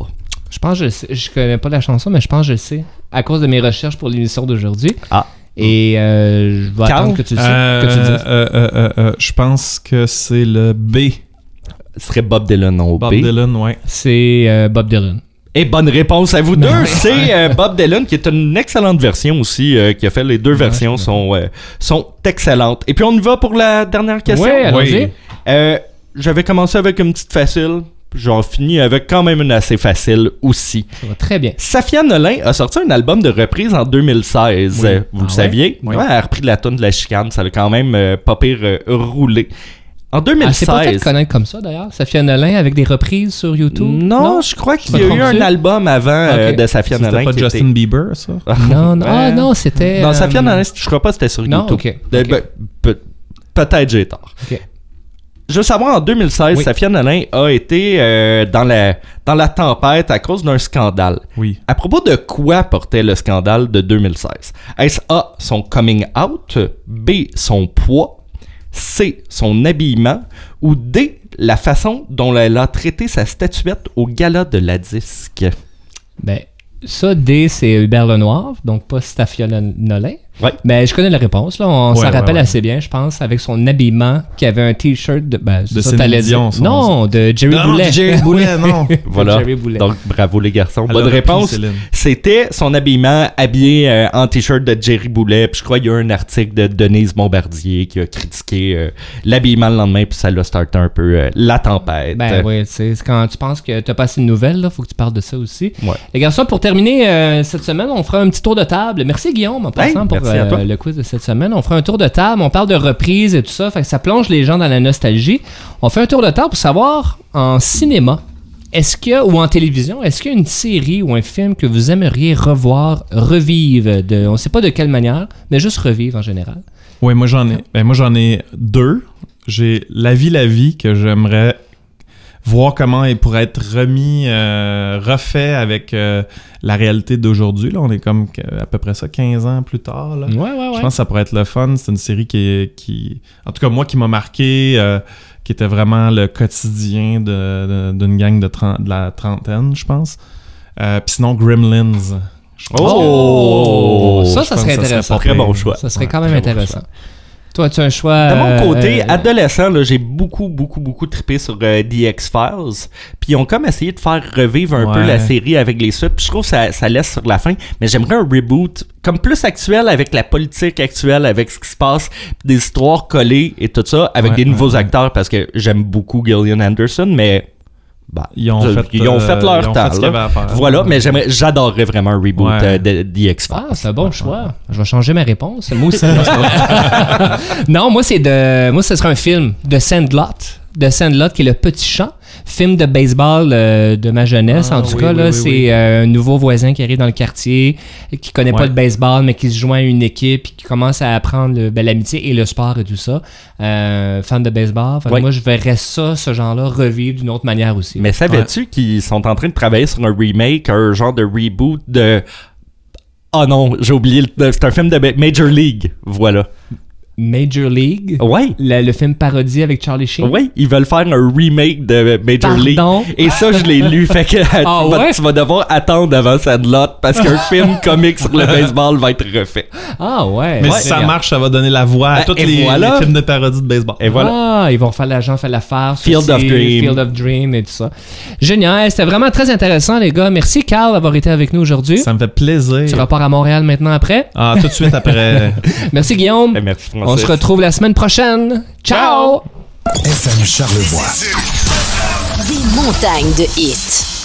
Je pense que je sais. Je connais pas la chanson, mais je pense que je sais à cause de mes recherches pour l'émission d'aujourd'hui. Ah. Et euh, je vais Carl? attendre que tu le sais, Euh, que tu le dises. euh, euh, euh, euh, je pense que c'est le B. Ce serait Bob Dylan au Bob B. Dylan, ouais. C'est euh, Bob Dylan. Et bonne réponse à vous deux. C'est euh, Bob Dylan qui est une excellente version aussi, euh, qui a fait les deux versions sont euh, sont excellentes. Et puis on y va pour la dernière question. Ouais, allons-y. Oui. Euh, J'avais commencé avec une petite facile. J'en finis avec quand même une assez facile aussi. Ça va très bien. Safia Nolin a sorti un album de reprise en 2016. Oui. Euh, Vous Ah le saviez? Oui. Ouais, elle a repris de la tonne de la chicane. Ça l'a quand même euh, pas pire euh, roulé. En Elle s'est pas fait 2016. connaître comme ça d'ailleurs. Safia Nolin avec des reprises sur YouTube? non, je crois qu'il y a eu un album avant euh, de Safia C'était Nolin. pas qui Justin était- Bieber, ça? [LAUGHS] Non, non, ah, Ouais. non, c'était. Non, euh, Safia Nolin, je crois pas que c'était sur Non, YouTube. ok, De- ok. ben, pe- Peut-être j'ai tort. Ok. Je veux savoir, en 2016, Oui. Safia Nolin a été euh, dans, la, dans la tempête à cause d'un scandale. Oui. À propos de quoi portait le scandale de 2016? Est-ce A, son coming out, B, son poids, C, son habillement, ou D, la façon dont elle a traité sa statuette au gala de la disque? Ben, ça, D, c'est Hubert Lenoir, donc pas Stafia Nolin. Ouais. Mais je connais la réponse, là. On s'en ouais, rappelle ouais. assez bien, je pense, avec son habillement, qui avait un t-shirt de. Ben, De ça, Dion, Non, de Jerry Non, Boulet. Jerry [LAUGHS] Boulet, non. [LAUGHS] Voilà. Jerry Boulet. Donc, bravo les garçons. Elle Bonne réponse. Céline. C'était son habillement habillé euh, en t-shirt de Jerry Boulet. Puis je crois qu'il y a eu un article de Denise Bombardier qui a critiqué euh, l'habillement le lendemain. Puis ça l'a starté un peu euh, la tempête. Ben oui, tu sais, c'est quand tu penses que t'as pas assez de nouvelles, là, faut que tu parles de ça aussi. Ouais. Les garçons, pour terminer euh, cette semaine, on fera un petit tour de table. Merci Guillaume en passant Hey, pour merci à toi. le quiz de cette semaine. On fera un tour de table, on parle de reprise et tout ça, fait que ça plonge les gens dans la nostalgie. On fait un tour de table pour savoir en cinéma, est-ce que ou en télévision, est-ce qu'il y a une série ou un film que vous aimeriez revoir, revivre de, on sait pas de quelle manière, mais juste revivre en général? Oui, moi j'en ai. Ben, moi j'en ai deux. J'ai La vie, la vie que j'aimerais voir comment il pourrait être remis, euh, refait avec euh, la réalité d'aujourd'hui. Là, on est comme à peu près ça, 15 ans plus tard. Là. Ouais, ouais, ouais. Je pense que ça pourrait être le fun. C'est une série qui, qui en tout cas moi qui m'a marqué, euh, qui était vraiment le quotidien de- de- d'une gang de, de la trentaine, je pense. Puis sinon Gremlins. Je pense Oh! ça, ça serait que ça serait intéressant. pas Très bon pire. choix. Ça serait quand même bon intéressant. Toi, tu as un choix. De mon côté, euh, adolescent, là, j'ai beaucoup, beaucoup, beaucoup trippé sur euh, The X-Files. Puis ils ont comme essayé de faire revivre un peu la série avec les suites. Puis je trouve que ça, ça laisse sur la fin. Mais j'aimerais un reboot comme plus actuel avec la politique actuelle, avec ce qui se passe, des histoires collées et tout ça, avec Ouais, des nouveaux ouais. acteurs parce que j'aime beaucoup Gillian Anderson, mais. Bah, Ils ont ils fait, ils ont euh, fait leur ils ont temps. fait ce qu'il y là. avait à faire. Voilà, mais j'aimerais, j'adorerais vraiment un reboot Ouais. euh, de. Ah, c'est un bon choix. Je vais changer ma réponse. Moi aussi. [LAUGHS] non, moi, c'est de. Moi, ce serait un film de Sandlot. De Sandlot, qui est le petit champ. Film de baseball euh, de ma jeunesse. Ah, en tout oui, cas, oui, là, oui, c'est oui. euh, un nouveau voisin qui arrive dans le quartier, qui connaît pas le baseball, mais qui se joint à une équipe, puis qui commence à apprendre le- ben, l'amitié et le sport et tout ça. Euh, fan de baseball. Fait que Ouais. Moi, je verrais ça, ce genre-là, revivre d'une autre manière aussi. Mais savais-tu qu'ils sont en train de travailler sur un remake, un genre de reboot de. Oh non, j'ai oublié. le- C'est un film de Major League. Voilà. Major League, Ouais. le, le film parodie avec Charlie Sheen. Ouais, ils veulent faire un remake de Major Pardon? League. Et ça, je l'ai lu. Fait que [LAUGHS] Ah tu, vas, ouais? tu vas devoir attendre avant Sandlot parce qu'un [LAUGHS] film comique sur le baseball va être refait. Ah ouais. Mais Ouais. si ça marche, ça va donner la voix à Ben, tous les, voilà. les films de parodie de baseball. Et voilà. Ah, ils vont faire l'agent, faire l'affaire. Field ceci, of Dream. Field of Dream et tout ça. Génial. C'était vraiment très intéressant, les gars. Merci, Carl, d'avoir été avec nous aujourd'hui. Ça me fait plaisir. Tu repars à Montréal maintenant après? Ah, tout de suite après. [LAUGHS] Merci, Guillaume. Eh, Merci, On se retrouve la semaine prochaine. Ciao! FM Charlevoix. Des montagnes de hits.